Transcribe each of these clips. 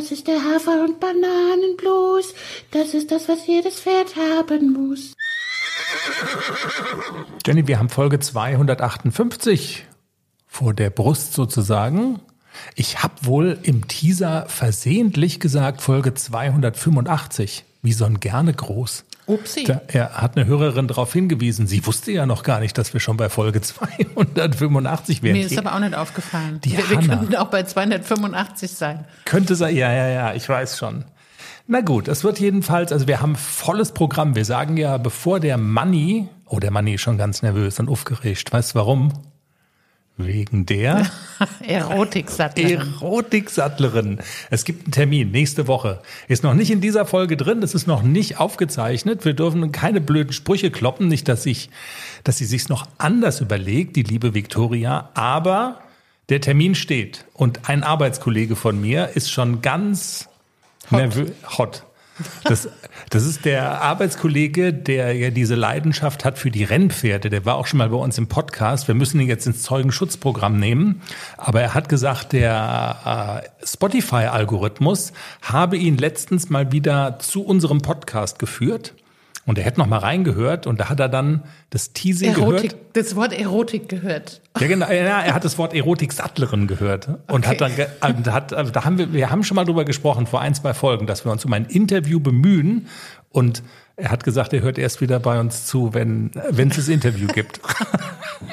Das ist der Hafer- und Bananenblues. Das ist das, was jedes Pferd haben muss. Jenny, wir haben Folge 258 vor der Brust sozusagen. Ich habe wohl im Teaser versehentlich gesagt Folge 285, wie so ein gerne groß. Upsi. Da, er hat eine Hörerin darauf hingewiesen. Sie wusste ja noch gar nicht, dass wir schon bei Folge 285 wären. Mir ist aber auch nicht aufgefallen. Die wir, wir könnten auch bei 285 sein. Könnte sein, ja, ja, ja, ich weiß schon. Na gut, es wird jedenfalls, also wir haben volles Programm. Wir sagen ja, bevor der Money, oh, der Money ist schon ganz nervös und aufgeregt. Weißt du warum? Wegen der Erotiksattlerin. Erotiksattlerin. Es gibt einen Termin nächste Woche. Ist noch nicht in dieser Folge drin, das ist noch nicht aufgezeichnet. Wir dürfen keine blöden Sprüche kloppen, nicht, dass ich, dass sie sich's noch anders überlegt, die liebe Viktoria, aber der Termin steht und ein Arbeitskollege von mir ist schon ganz nervös, hot. Das, das ist der Arbeitskollege, der ja diese Leidenschaft hat für die Rennpferde. Der war auch schon mal bei uns im Podcast. Wir müssen ihn jetzt ins Zeugenschutzprogramm nehmen. Aber er hat gesagt, der äh, Spotify-Algorithmus habe ihn letztens mal wieder zu unserem Podcast geführt. Und er hätte noch mal reingehört und da hat er dann das Teasing gehört. Erotik, das Wort Erotik gehört. Ja, genau. Ja, er hat das Wort Erotik-Sattlerin gehört und hat dann, und hat, da haben wir, wir haben schon mal drüber gesprochen vor ein, zwei Folgen, dass wir uns um ein Interview bemühen und er hat gesagt, er hört erst wieder bei uns zu, wenn, wenn es das Interview gibt.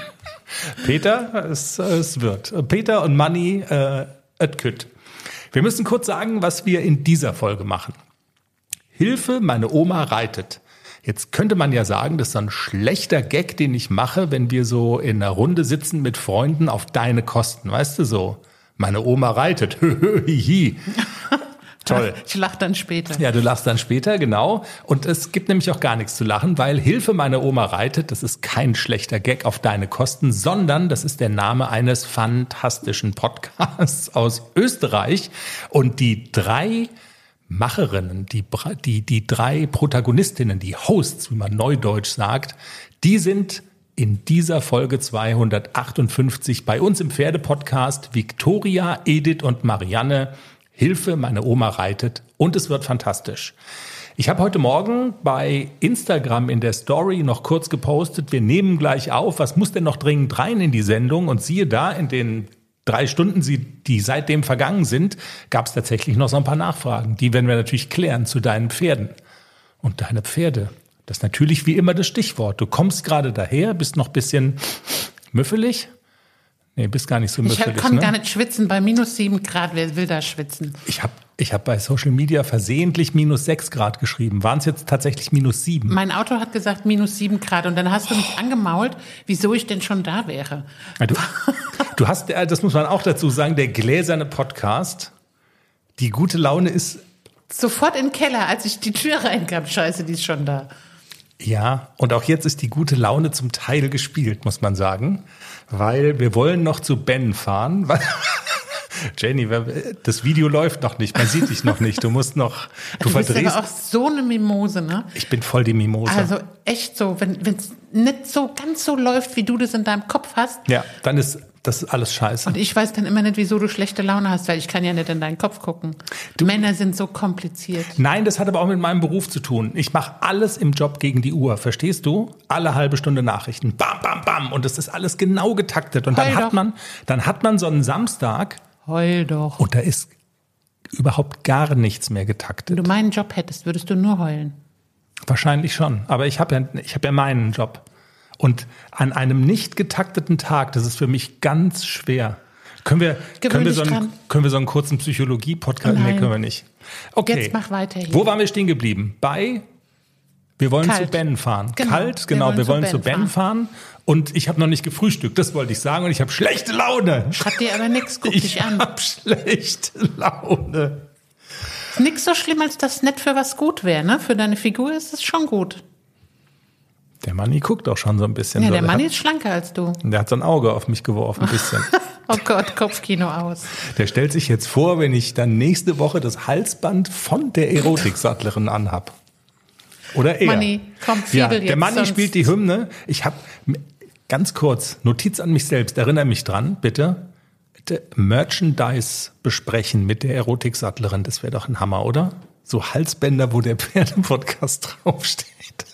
Peter, es, es wird. Peter und Manni, äh, et kütt. Wir müssen kurz sagen, was wir in dieser Folge machen. Hilfe, meine Oma reitet. Jetzt könnte man ja sagen, das ist ein schlechter Gag, den ich mache, wenn wir so in einer Runde sitzen mit Freunden auf deine Kosten, weißt du so. Meine Oma reitet. Toll. Ich lache dann später. Ja, du lachst dann später, genau. Und es gibt nämlich auch gar nichts zu lachen, weil Hilfe, meine Oma reitet, das ist kein schlechter Gag auf deine Kosten, sondern das ist der Name eines fantastischen Podcasts aus Österreich. Und die drei Macherinnen, die, die, die drei Protagonistinnen, die Hosts, wie man neudeutsch sagt, die sind in dieser Folge 258 bei uns im Pferdepodcast Victoria, Edith und Marianne. Hilfe, meine Oma reitet und es wird fantastisch. Ich habe heute Morgen bei Instagram in der Story noch kurz gepostet, wir nehmen gleich auf, was muss denn noch dringend rein in die Sendung? Und siehe da, in den drei Stunden, die seitdem vergangen sind, gab es tatsächlich noch so ein paar Nachfragen. Die werden wir natürlich klären zu deinen Pferden. Und deine Pferde, das ist natürlich wie immer das Stichwort. Du kommst gerade daher, bist noch ein bisschen müffelig. Nee, bist gar nicht so Ich müffelig. kann ne? gar nicht schwitzen. Bei minus sieben Grad, wer will da schwitzen? Ich habe ich hab bei Social Media versehentlich minus sechs Grad geschrieben. Waren es jetzt tatsächlich minus sieben? Mein Auto hat gesagt minus sieben Grad und dann hast du mich angemault, wieso ich denn schon da wäre. Du, du hast, äh, das muss man auch dazu sagen, der gläserne Podcast. Die gute Laune ist, Sofort in den Keller, als ich die Tür reinkam. Scheiße, die ist schon da. ja, und auch jetzt ist die gute Laune zum Teil gespielt, muss man sagen. Weil wir wollen noch zu Ben fahren. Jenny, das Video läuft noch nicht, man sieht dich noch nicht. Du musst noch, du Du bist verdrehst. aber auch so eine Mimose, ne? Ich bin voll die Mimose. Also echt so, wenn es nicht so ganz so läuft, wie du das in deinem Kopf hast. ja, dann ist das ist alles scheiße. Und ich weiß dann immer nicht, wieso du schlechte Laune hast, weil ich kann ja nicht in deinen Kopf gucken. Männer sind so kompliziert. Nein, das hat aber auch mit meinem Beruf zu tun. Ich mache alles im Job gegen die Uhr, verstehst du? Alle halbe Stunde Nachrichten. Bam, bam, bam. Und das ist alles genau getaktet. Und dann hat man, dann hat man so einen Samstag Heul doch. und da ist überhaupt gar nichts mehr getaktet. Wenn du meinen Job hättest, würdest du nur heulen. Wahrscheinlich schon. Aber ich habe ja, ich habe ja meinen Job. Und an einem nicht getakteten Tag, das ist für mich ganz schwer. Können wir, können wir, so, einen, können wir so einen kurzen Psychologie-Podcast? Nee, können wir nicht. Okay. Jetzt mach weiter hier. Wo waren wir stehen geblieben? Bei wir wollen Kalt. zu Ben fahren. Genau. Kalt, Wir genau. wollen Wir zu wollen Ben zu Ben fahren. Und ich habe noch nicht gefrühstückt, das wollte ich sagen. Und ich habe schlechte Laune. Hat dir aber nix, guck dich Ich an. habe schlechte Laune. Ist nix so schlimm, als das nicht für was gut wäre, ne? Für deine Figur ist es schon gut. Der Manni guckt auch schon so ein bisschen. Ja, so. der Mann hat, ist schlanker als du. der hat so ein Auge auf mich geworfen, ein bisschen. Oh Gott, Kopfkino aus. Der stellt sich jetzt vor, wenn ich dann nächste Woche das Halsband von der Erotiksattlerin anhab. Oder er. Manni, komm, ja, Der Manni spielt die Hymne. Ich habe ganz kurz Notiz an mich selbst. Erinnere mich dran, bitte. Merchandise besprechen mit der Erotiksattlerin, das wäre doch ein Hammer, oder? So Halsbänder, wo der Pferdepodcast draufsteht.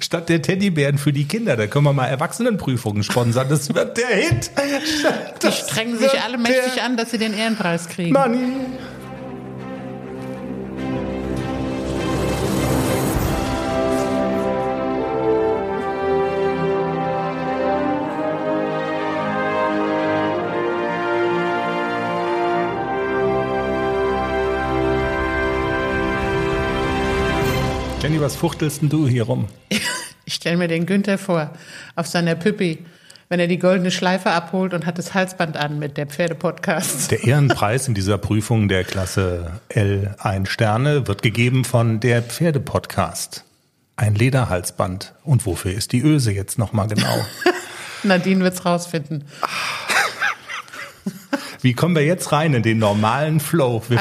Statt der Teddybären für die Kinder, da können wir mal Erwachsenenprüfungen sponsern. Das wird der Hit. Die strengen sich alle mächtig an, dass sie den Ehrenpreis kriegen. Money. Was fuchtelst denn du hier rum? Ich stelle mir den Günther vor, auf seiner Püppi, wenn er die goldene Schleife abholt und hat das Halsband an mit der Pferdepodcast. Der Ehrenpreis in dieser Prüfung der Klasse L 1 Sterne wird gegeben von der Pferdepodcast. Ein Lederhalsband. Und wofür ist die Öse jetzt nochmal genau? Nadine wird's rausfinden. Wie kommen wir jetzt rein in den normalen Flow? Wir,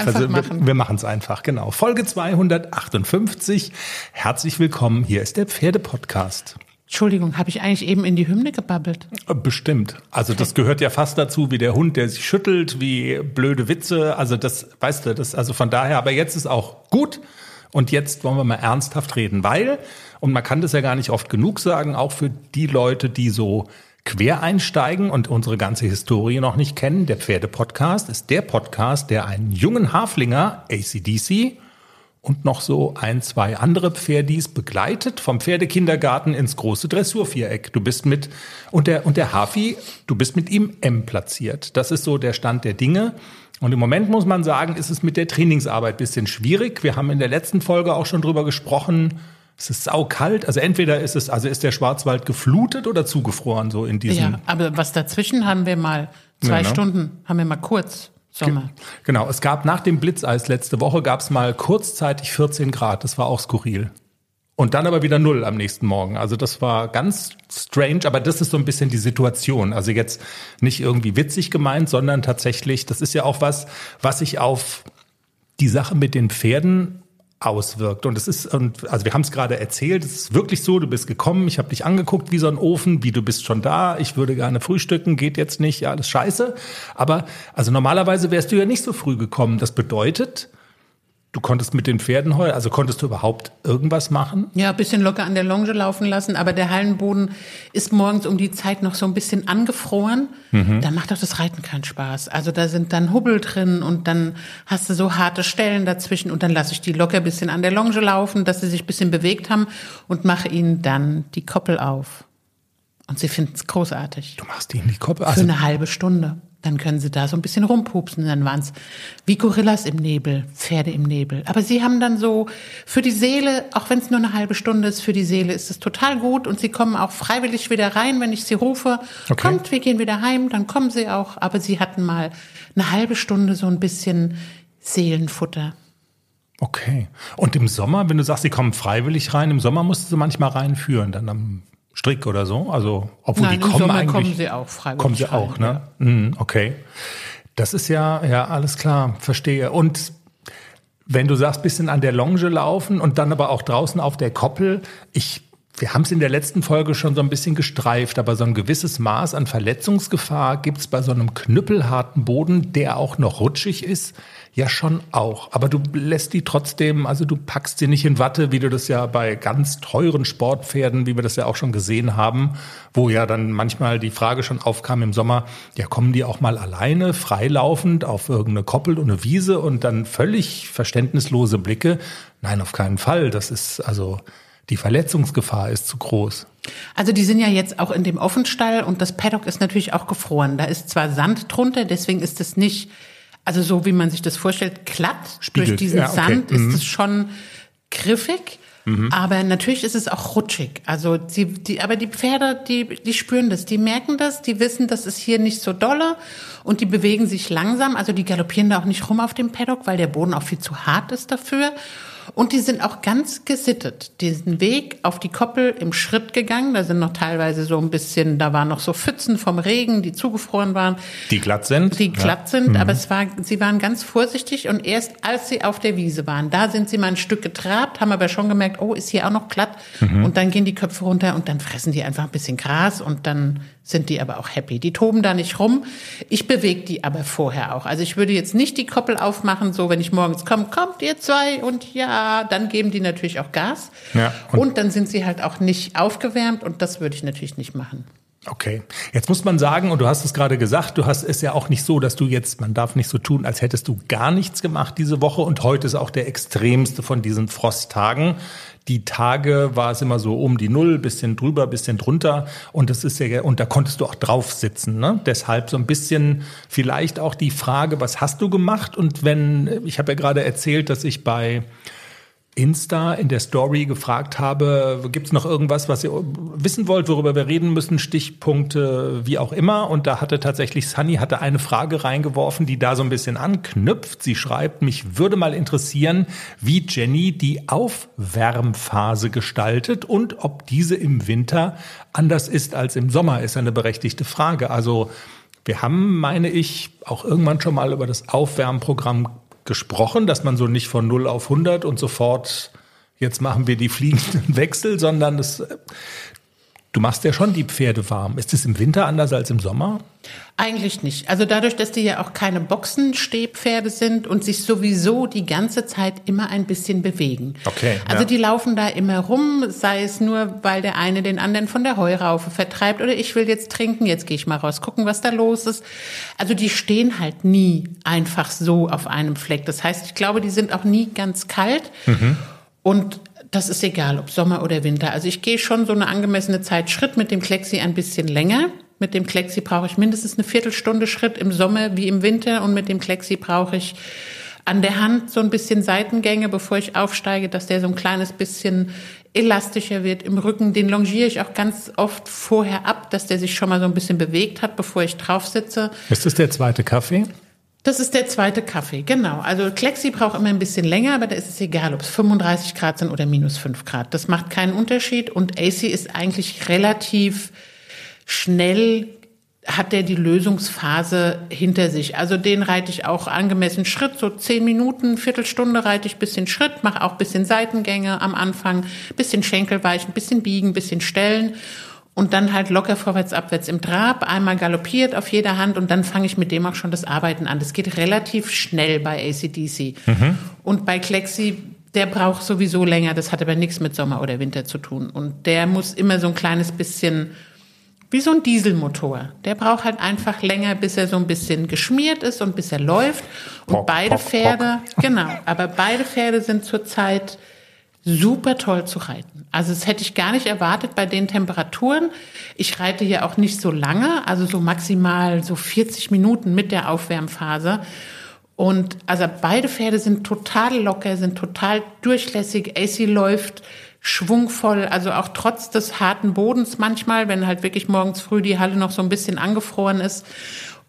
machen. es einfach, genau. Folge 258. Herzlich willkommen. Hier ist der Pferdepodcast. Entschuldigung, habe ich eigentlich eben in die Hymne gebabbelt? Bestimmt. Also das gehört ja fast dazu, wie der Hund, der sich schüttelt, wie blöde Witze. Also das, weißt du, das, also von daher, aber jetzt ist auch gut. Und jetzt wollen wir mal ernsthaft reden, weil, und man kann das ja gar nicht oft genug sagen, auch für die Leute, die so quer einsteigen und unsere ganze Historie noch nicht kennen, der Pferdepodcast ist der Podcast, der einen jungen Haflinger, ACDC, und noch so ein, zwei andere Pferdis begleitet vom Pferdekindergarten ins große Dressurviereck. Du bist mit, und der, und der Hafi, du bist mit ihm M platziert. Das ist so der Stand der Dinge. Und im Moment muss man sagen, ist es mit der Trainingsarbeit bisschen schwierig. Wir haben in der letzten Folge auch schon drüber gesprochen. Es ist saukalt. Also entweder ist es, also ist der Schwarzwald geflutet oder zugefroren, so in diesem. Ja, aber was dazwischen haben wir mal, zwei ne? Stunden, haben wir mal kurz Sommer. Genau, es gab nach dem Blitzeis letzte Woche gab es mal kurzzeitig 14 Grad. Das war auch skurril. Und dann aber wieder null am nächsten Morgen. Also das war ganz strange, aber das ist so ein bisschen die Situation. Also jetzt nicht irgendwie witzig gemeint, sondern tatsächlich, das ist ja auch was, was sich auf die Sache mit den Pferden auswirkt. Und es ist, und also wir haben es gerade erzählt, es ist wirklich so, du bist gekommen, ich habe dich angeguckt wie so ein Ofen, wie du bist schon da, ich würde gerne frühstücken, geht jetzt nicht, ja, alles scheiße. Aber also normalerweise wärst du ja nicht so früh gekommen. Das bedeutet, du konntest mit den Pferden heulen, also konntest du überhaupt irgendwas machen? Ja, ein bisschen locker an der Longe laufen lassen, aber der Hallenboden ist morgens um die Zeit noch so ein bisschen angefroren. Da macht doch das Reiten keinen Spaß. Also da sind dann Hubbel drin und dann hast du so harte Stellen dazwischen und dann lasse ich die locker ein bisschen an der Longe laufen, dass sie sich ein bisschen bewegt haben und mache ihnen dann die Koppel auf. Und sie finden es großartig. Du machst in die Koppel. Für Also, eine halbe Stunde. Dann können sie da so ein bisschen rumpupsen. Dann waren es wie Gorillas im Nebel, Pferde im Nebel. Aber sie haben dann so für die Seele, auch wenn es nur eine halbe Stunde ist, für die Seele ist es total gut. Und sie kommen auch freiwillig wieder rein, wenn ich sie rufe. Okay. Kommt, wir gehen wieder heim, dann kommen sie auch. Aber sie hatten mal eine halbe Stunde so ein bisschen Seelenfutter. okay. Und im Sommer, wenn du sagst, sie kommen freiwillig rein, im Sommer musst du sie manchmal reinführen, dann am Strick oder so. Also, obwohl Nein, die kommen Sommer eigentlich. kommen sie auch freiwillig Kommen sie auch, ne? Mhm, okay. Das ist ja, ja, alles klar, verstehe. Und wenn du sagst, bisschen an der Longe laufen und dann aber auch draußen auf der Koppel, ich, wir haben es in der letzten Folge schon so ein bisschen gestreift, aber so ein gewisses Maß an Verletzungsgefahr gibt es bei so einem knüppelharten Boden, der auch noch rutschig ist, ja schon auch. Aber du lässt die trotzdem, also du packst sie nicht in Watte, wie du das ja bei ganz teuren Sportpferden, wie wir das ja auch schon gesehen haben, wo ja dann manchmal die Frage schon aufkam im Sommer, ja kommen die auch mal alleine, freilaufend auf irgendeine Koppel und eine Wiese und dann völlig verständnislose Blicke. Nein, auf keinen Fall. Das ist also, die Verletzungsgefahr ist zu groß. Also die sind ja jetzt auch in dem Offenstall und das Paddock ist natürlich auch gefroren. Da ist zwar Sand drunter, deswegen ist es nicht, also so wie man sich das vorstellt, glatt. Spiegelt. Durch diesen Ja, okay. Sand Mhm. ist es schon griffig. Aber natürlich ist es auch rutschig. Also die, die, aber die Pferde, die, die spüren das, die merken das, die wissen, das ist hier nicht so dolle und die bewegen sich langsam. Also die galoppieren da auch nicht rum auf dem Paddock, weil der Boden auch viel zu hart ist dafür. Und die sind auch ganz gesittet. Diesen Weg auf die Koppel im Schritt gegangen. Da sind noch teilweise so ein bisschen, da waren noch so Pfützen vom Regen, die zugefroren waren. Die glatt sind. Die glatt ja. sind, mhm. aber es war, sie waren ganz vorsichtig und erst als sie auf der Wiese waren, da sind sie mal ein Stück getrabt, haben aber schon gemerkt, oh, ist hier auch noch glatt. Mhm. Und dann gehen die Köpfe runter und dann fressen die einfach ein bisschen Gras und dann sind die aber auch happy. Die toben da nicht rum. Ich bewege die aber vorher auch. Also ich würde jetzt nicht die Koppel aufmachen, so wenn ich morgens komme, kommt ihr zwei und ja, dann geben die natürlich auch Gas. Ja, und, und dann sind sie halt auch nicht aufgewärmt und das würde ich natürlich nicht machen. Okay. Jetzt muss man sagen, und du hast es gerade gesagt, du hast es ja auch nicht so, dass du jetzt, man darf nicht so tun, als hättest du gar nichts gemacht diese Woche und heute ist auch der extremste von diesen Frosttagen. Die Tage war es immer so um die Null, bisschen drüber, bisschen drunter und das ist ja, und da konntest du auch drauf sitzen, ne? Deshalb so ein bisschen vielleicht auch die Frage, was hast du gemacht? Und wenn, ich habe ja gerade erzählt, dass ich bei Insta in der Story gefragt habe, gibt es noch irgendwas, was ihr wissen wollt, worüber wir reden müssen, Stichpunkte, wie auch immer. Und da hatte tatsächlich Sunny hatte eine Frage reingeworfen, die da so ein bisschen anknüpft. Sie schreibt, mich würde mal interessieren, wie Jenny die Aufwärmphase gestaltet und ob diese im Winter anders ist als im Sommer, ist eine berechtigte Frage. Also wir haben, meine ich, auch irgendwann schon mal über das Aufwärmprogramm gesprochen, dass man so nicht von 0 auf 100 und sofort jetzt machen wir die fliegenden Wechsel, sondern das, du machst ja schon die Pferde warm. Ist es im Winter anders als im Sommer? Eigentlich nicht. Also dadurch, dass die ja auch keine Boxenstehpferde sind und sich sowieso die ganze Zeit immer ein bisschen bewegen. Okay. Also ja. die laufen da immer rum, sei es nur, weil der eine den anderen von der Heuraufe vertreibt oder ich will jetzt trinken, jetzt gehe ich mal raus, gucken, was da los ist. Also die stehen halt nie einfach so auf einem Fleck. Das heißt, ich glaube, die sind auch nie ganz kalt. Mhm. Und das ist egal, ob Sommer oder Winter. Also ich gehe schon so eine angemessene Zeit Schritt mit dem Klexi ein bisschen länger. Mit dem Klexi brauche ich mindestens eine Viertelstunde Schritt im Sommer wie im Winter und mit dem Klexi brauche ich an der Hand so ein bisschen Seitengänge, bevor ich aufsteige, dass der so ein kleines bisschen elastischer wird im Rücken. Den longiere ich auch ganz oft vorher ab, dass der sich schon mal so ein bisschen bewegt hat, bevor ich drauf sitze. Ist das der zweite Kaffee? Das ist der zweite Kaffee, genau. Also Klexi braucht immer ein bisschen länger, aber da ist es egal, ob es 35 Grad sind oder minus 5 Grad. Das macht keinen Unterschied und AC ist eigentlich relativ schnell hat der die Lösungsphase hinter sich. Also den reite ich auch angemessen Schritt, so zehn Minuten, Viertelstunde reite ich bisschen Schritt, mache auch bisschen Seitengänge am Anfang, bisschen Schenkelweichen, bisschen biegen, bisschen stellen und dann halt locker vorwärts, abwärts im Trab, einmal galoppiert auf jeder Hand und dann fange ich mit dem auch schon das Arbeiten an. Das geht relativ schnell bei ACDC. Mhm. Und bei Klexi der braucht sowieso länger, das hat aber nichts mit Sommer oder Winter zu tun. Und der muss immer so ein kleines bisschen wie so ein Dieselmotor. Der braucht halt einfach länger, bis er so ein bisschen geschmiert ist und bis er läuft. Und pock, beide pock, Pferde, pock. genau, aber beide Pferde sind zurzeit super toll zu reiten. Also das hätte ich gar nicht erwartet bei den Temperaturen. Ich reite hier auch nicht so lange, also so maximal so 40 Minuten mit der Aufwärmphase. Und also beide Pferde sind total locker, sind total durchlässig. AC läuft schwungvoll, also auch trotz des harten Bodens manchmal, wenn halt wirklich morgens früh die Halle noch so ein bisschen angefroren ist.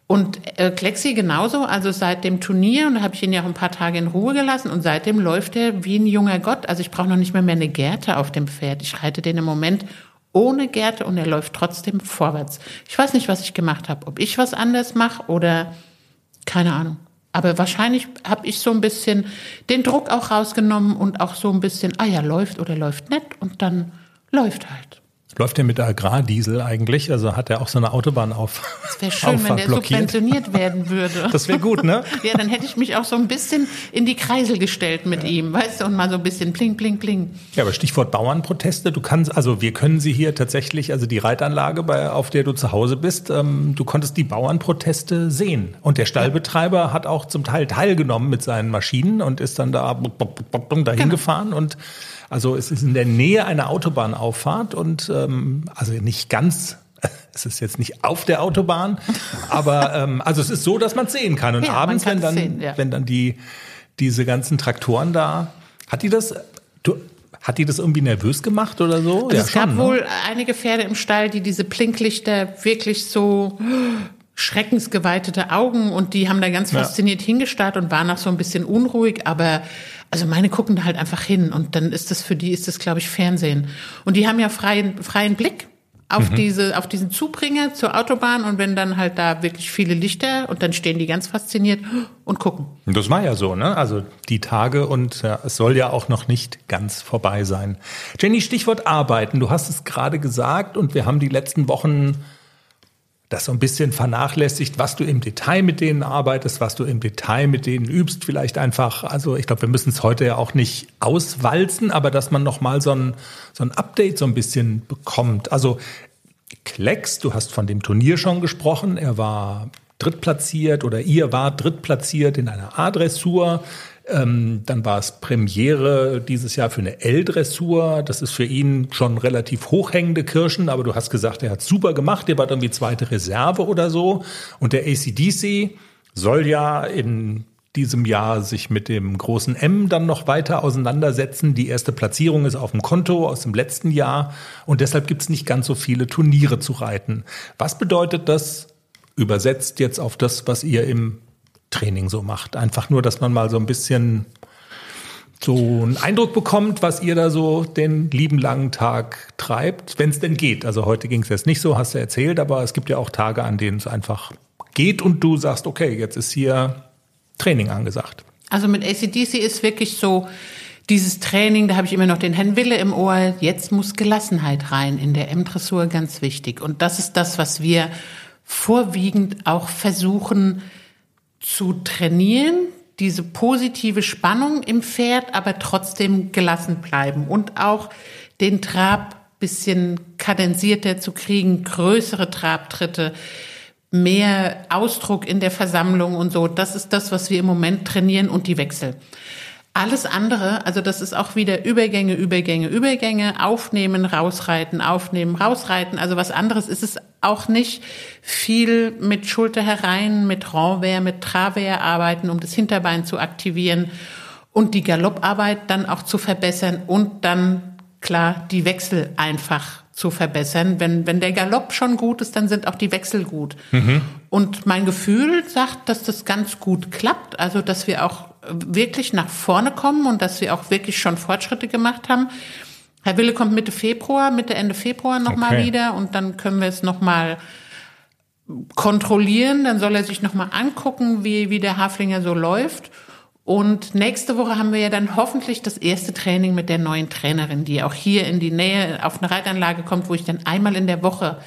Und äh, Klexi genauso, also seit dem Turnier, und da habe ich ihn ja auch ein paar Tage in Ruhe gelassen, und seitdem läuft er wie ein junger Gott. Also ich brauche noch nicht mehr, mehr eine Gerte auf dem Pferd. Ich reite den im Moment ohne Gerte und er läuft trotzdem vorwärts. Ich weiß nicht, was ich gemacht habe, ob ich was anders mache oder keine Ahnung. Aber wahrscheinlich habe ich so ein bisschen den Druck auch rausgenommen und auch so ein bisschen, ah ja, läuft oder läuft nicht und dann läuft halt. Läuft der mit Agrardiesel eigentlich? Also hat er auch so eine Autobahn auf? Das wäre schön, wenn der blockiert. subventioniert werden würde. Das wäre gut, ne? ja, dann hätte ich mich auch so ein bisschen in die Kreisel gestellt mit ja. ihm, weißt du, und mal so ein bisschen pling, pling, pling. Ja, aber Stichwort Bauernproteste, du kannst, also wir können sie hier tatsächlich, also die Reitanlage, bei, auf der du zu Hause bist, ähm, du konntest die Bauernproteste sehen. Und der Stallbetreiber ja. hat auch zum Teil teilgenommen mit seinen Maschinen und ist dann da dahin genau. gefahren und also es ist in der Nähe einer Autobahnauffahrt und ähm, also nicht ganz es ist jetzt nicht auf der Autobahn, aber ähm, also es ist so, dass man es sehen kann. Und ja, abends, wenn dann, sehen, ja. wenn dann die diese ganzen Traktoren da, hat die das? Du, hat die das irgendwie nervös gemacht oder so? Also ja, es gab ne? wohl einige Pferde im Stall, die diese Blinklichter wirklich so schreckensgeweitete Augen und die haben da ganz fasziniert hingestarrt und waren auch so ein bisschen unruhig, aber Also meine gucken da halt einfach hin und dann ist das für die, ist das, glaube ich, Fernsehen. Und die haben ja freien, freien Blick auf diese, auf diesen Zubringer zur Autobahn und wenn dann halt da wirklich viele Lichter und dann stehen die ganz fasziniert und gucken. Das war ja so, ne? Also die Tage und ja, es soll ja auch noch nicht ganz vorbei sein. Jenny, Stichwort Arbeiten. Du hast es gerade gesagt und wir haben die letzten Wochen das so ein bisschen vernachlässigt, was du im Detail mit denen arbeitest, was du im Detail mit denen übst, vielleicht einfach. Also ich glaube, wir müssen es heute ja auch nicht auswalzen, aber dass man noch mal so ein, so ein Update so ein bisschen bekommt. Also Klecks, du hast von dem Turnier schon gesprochen. Er war drittplatziert oder ihr war drittplatziert in einer A-Dressur. Ähm, dann war es Premiere dieses Jahr für eine L-Dressur. Das ist für ihn schon relativ hochhängende Kirschen, aber du hast gesagt, er hat super gemacht. Er war irgendwie zweite Reserve oder so. Und der ACDC soll ja in diesem Jahr sich mit dem großen M dann noch weiter auseinandersetzen. Die erste Platzierung ist auf dem Konto aus dem letzten Jahr und deshalb gibt es nicht ganz so viele Turniere zu reiten. Was bedeutet das übersetzt jetzt auf das, was ihr im Training so macht. Einfach nur, dass man mal so ein bisschen so einen Eindruck bekommt, was ihr da so den lieben langen Tag treibt, wenn es denn geht. Also heute ging es jetzt nicht so, hast du erzählt, aber es gibt ja auch Tage, an denen es einfach geht und du sagst, okay, jetzt ist hier Training angesagt. Also mit ACDC ist wirklich so dieses Training, da habe ich immer noch den Herrn Wille im Ohr, jetzt muss Gelassenheit rein in der M-Dressur, ganz wichtig. Und das ist das, was wir vorwiegend auch versuchen, zu trainieren, diese positive Spannung im Pferd, aber trotzdem gelassen bleiben und auch den Trab bisschen kadenzierter zu kriegen, größere Trabtritte, mehr Ausdruck in der Versammlung und so. Das ist das, was wir im Moment trainieren und die Wechsel. Alles andere, also das ist auch wieder Übergänge, Übergänge, Übergänge, aufnehmen, rausreiten, aufnehmen, rausreiten. Also was anderes ist es auch nicht. Viel mit Schulter herein, mit Renvers, mit Travers arbeiten, um das Hinterbein zu aktivieren und die Galopparbeit dann auch zu verbessern und dann klar die Wechsel einfach zu verbessern. Wenn, wenn der Galopp schon gut ist, dann sind auch die Wechsel gut. Mhm. Und mein Gefühl sagt, dass das ganz gut klappt. Also, dass wir auch wirklich nach vorne kommen und dass wir auch wirklich schon Fortschritte gemacht haben. Herr Wille kommt Mitte Februar, Mitte Ende Februar nochmal okay. wieder und dann können wir es nochmal kontrollieren. Dann soll er sich nochmal angucken, wie, wie der Haflinger so läuft. Und nächste Woche haben wir ja dann hoffentlich das erste Training mit der neuen Trainerin, die auch hier in die Nähe auf eine Reitanlage kommt, wo ich dann einmal in der Woche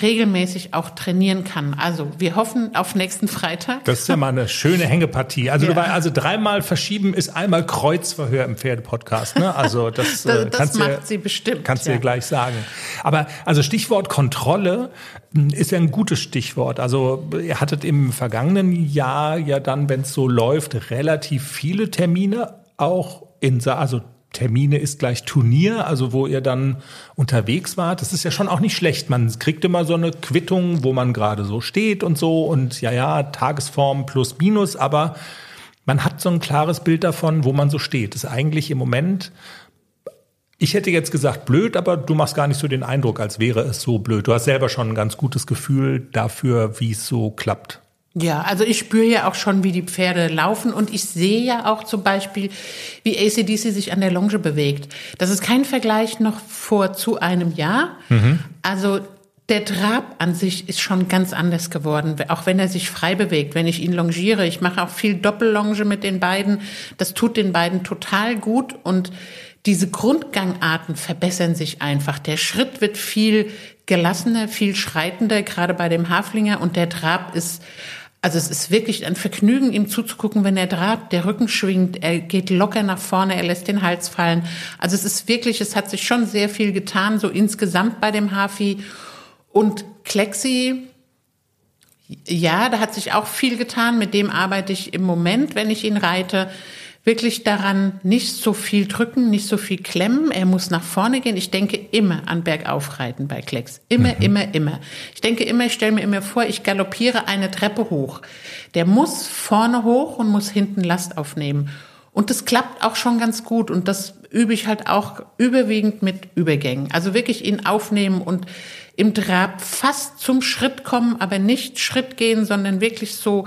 regelmäßig auch trainieren kann. Also wir hoffen auf nächsten Freitag. Das ist ja mal eine schöne Hängepartie. Also, ja. du, also dreimal verschieben ist einmal Kreuzverhör im Pferdepodcast. Ne? Also das, das, äh, das macht dir, sie bestimmt. Kannst du ja. dir gleich sagen. Aber also Stichwort Kontrolle hm, ist ja ein gutes Stichwort. Also ihr hattet im vergangenen Jahr ja dann, wenn es so läuft, relativ viele Termine auch in also Termine ist gleich Turnier, also wo ihr dann unterwegs wart. Das ist ja schon auch nicht schlecht. Man kriegt immer so eine Quittung, wo man gerade so steht und so und ja, ja, Tagesform plus minus, aber man hat so ein klares Bild davon, wo man so steht. Das ist eigentlich im Moment ich hätte jetzt gesagt blöd, aber du machst gar nicht so den Eindruck, als wäre es so blöd. Du hast selber schon ein ganz gutes Gefühl dafür, wie es so klappt. Ja, also ich spüre ja auch schon, wie die Pferde laufen und ich sehe ja auch zum Beispiel, wie ACDC sich an der Longe bewegt. Das ist kein Vergleich noch vor zu einem Jahr. Mhm. Also der Trab an sich ist schon ganz anders geworden, auch wenn er sich frei bewegt, wenn ich ihn longiere. Ich mache auch viel Doppellonge mit den beiden. Das tut den beiden total gut und diese Grundgangarten verbessern sich einfach. Der Schritt wird viel gelassener, viel schreitender, gerade bei dem Haflinger und der Trab ist also es ist wirklich ein Vergnügen, ihm zuzugucken, wenn er trabt, der Rücken schwingt, er geht locker nach vorne, er lässt den Hals fallen. Also es ist wirklich, es hat sich schon sehr viel getan, so insgesamt bei dem Hafi. Und Klexi, ja, da hat sich auch viel getan, mit dem arbeite ich im Moment, wenn ich ihn reite wirklich daran, nicht so viel drücken, nicht so viel klemmen. Er muss nach vorne gehen. Ich denke immer an Bergaufreiten bei Klecks. Immer, mhm. immer, immer. Ich denke immer, ich stelle mir immer vor, ich galoppiere eine Treppe hoch. Der muss vorne hoch und muss hinten Last aufnehmen. Und das klappt auch schon ganz gut. Und das übe ich halt auch überwiegend mit Übergängen. Also wirklich ihn aufnehmen und im Trab fast zum Schritt kommen, aber nicht Schritt gehen, sondern wirklich so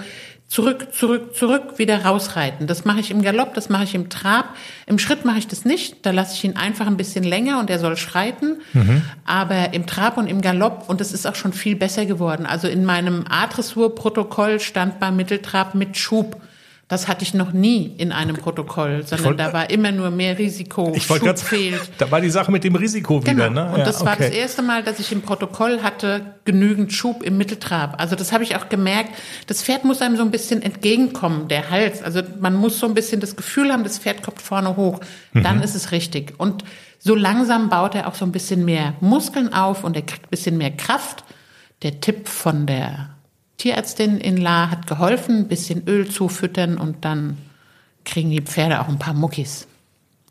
zurück, zurück, zurück, wieder rausreiten. Das mache ich im Galopp, das mache ich im Trab. Im Schritt mache ich das nicht. Da lasse ich ihn einfach ein bisschen länger und er soll schreiten. Mhm. Aber im Trab und im Galopp, und das ist auch schon viel besser geworden. Also in meinem A-Dressur-Protokoll stand beim Mitteltrab mit Schub. Das hatte ich noch nie in einem Protokoll, sondern wollt, da war immer nur mehr Risiko. Ich wollte ganz, fehlt. Da war die Sache mit dem Risiko genau. wieder, ne? Und ja, das war okay. das erste Mal, dass ich im Protokoll hatte genügend Schub im Mitteltrab. Also das habe ich auch gemerkt. Das Pferd muss einem so ein bisschen entgegenkommen, der Hals. Also man muss so ein bisschen das Gefühl haben, das Pferd kommt vorne hoch. Dann mhm. ist es richtig. Und so langsam baut er auch so ein bisschen mehr Muskeln auf und er kriegt ein bisschen mehr Kraft. Der Tipp von der Tierärztin in La hat geholfen, ein bisschen Öl zufüttern und dann kriegen die Pferde auch ein paar Muckis.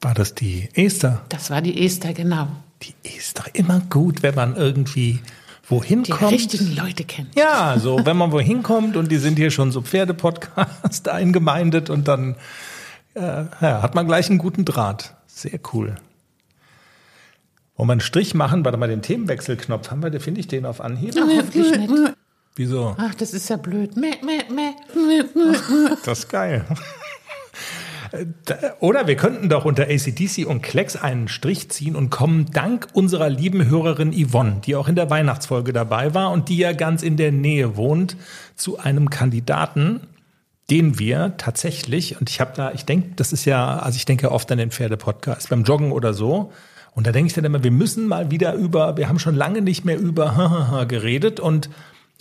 War das die Esther? Das war die Esther, genau. Die Esther, immer gut, wenn man irgendwie wohin die kommt. Die richtigen Leute kennt. Ja, so wenn man wohin kommt und die sind hier schon so Pferdepodcast eingemeindet und dann äh, ja, hat man gleich einen guten Draht. Sehr cool. Wollen wir einen Strich machen? Warte mal, den Themenwechselknopf haben wir, finde ich den auf Anhieb. Oh, hoffentlich nicht. Wieso? Ach, das ist ja blöd. Mäh, mäh, mäh. Das ist geil. Oder wir könnten doch unter ACDC und Klecks einen Strich ziehen und kommen dank unserer lieben Hörerin Yvonne, die auch in der Weihnachtsfolge dabei war und die ja ganz in der Nähe wohnt, zu einem Kandidaten, den wir tatsächlich, und ich habe da, ich denke, das ist ja, also ich denke oft an den Pferdepodcast, beim Joggen oder so, und da denke ich dann immer, wir müssen mal wieder über, wir haben schon lange nicht mehr über geredet und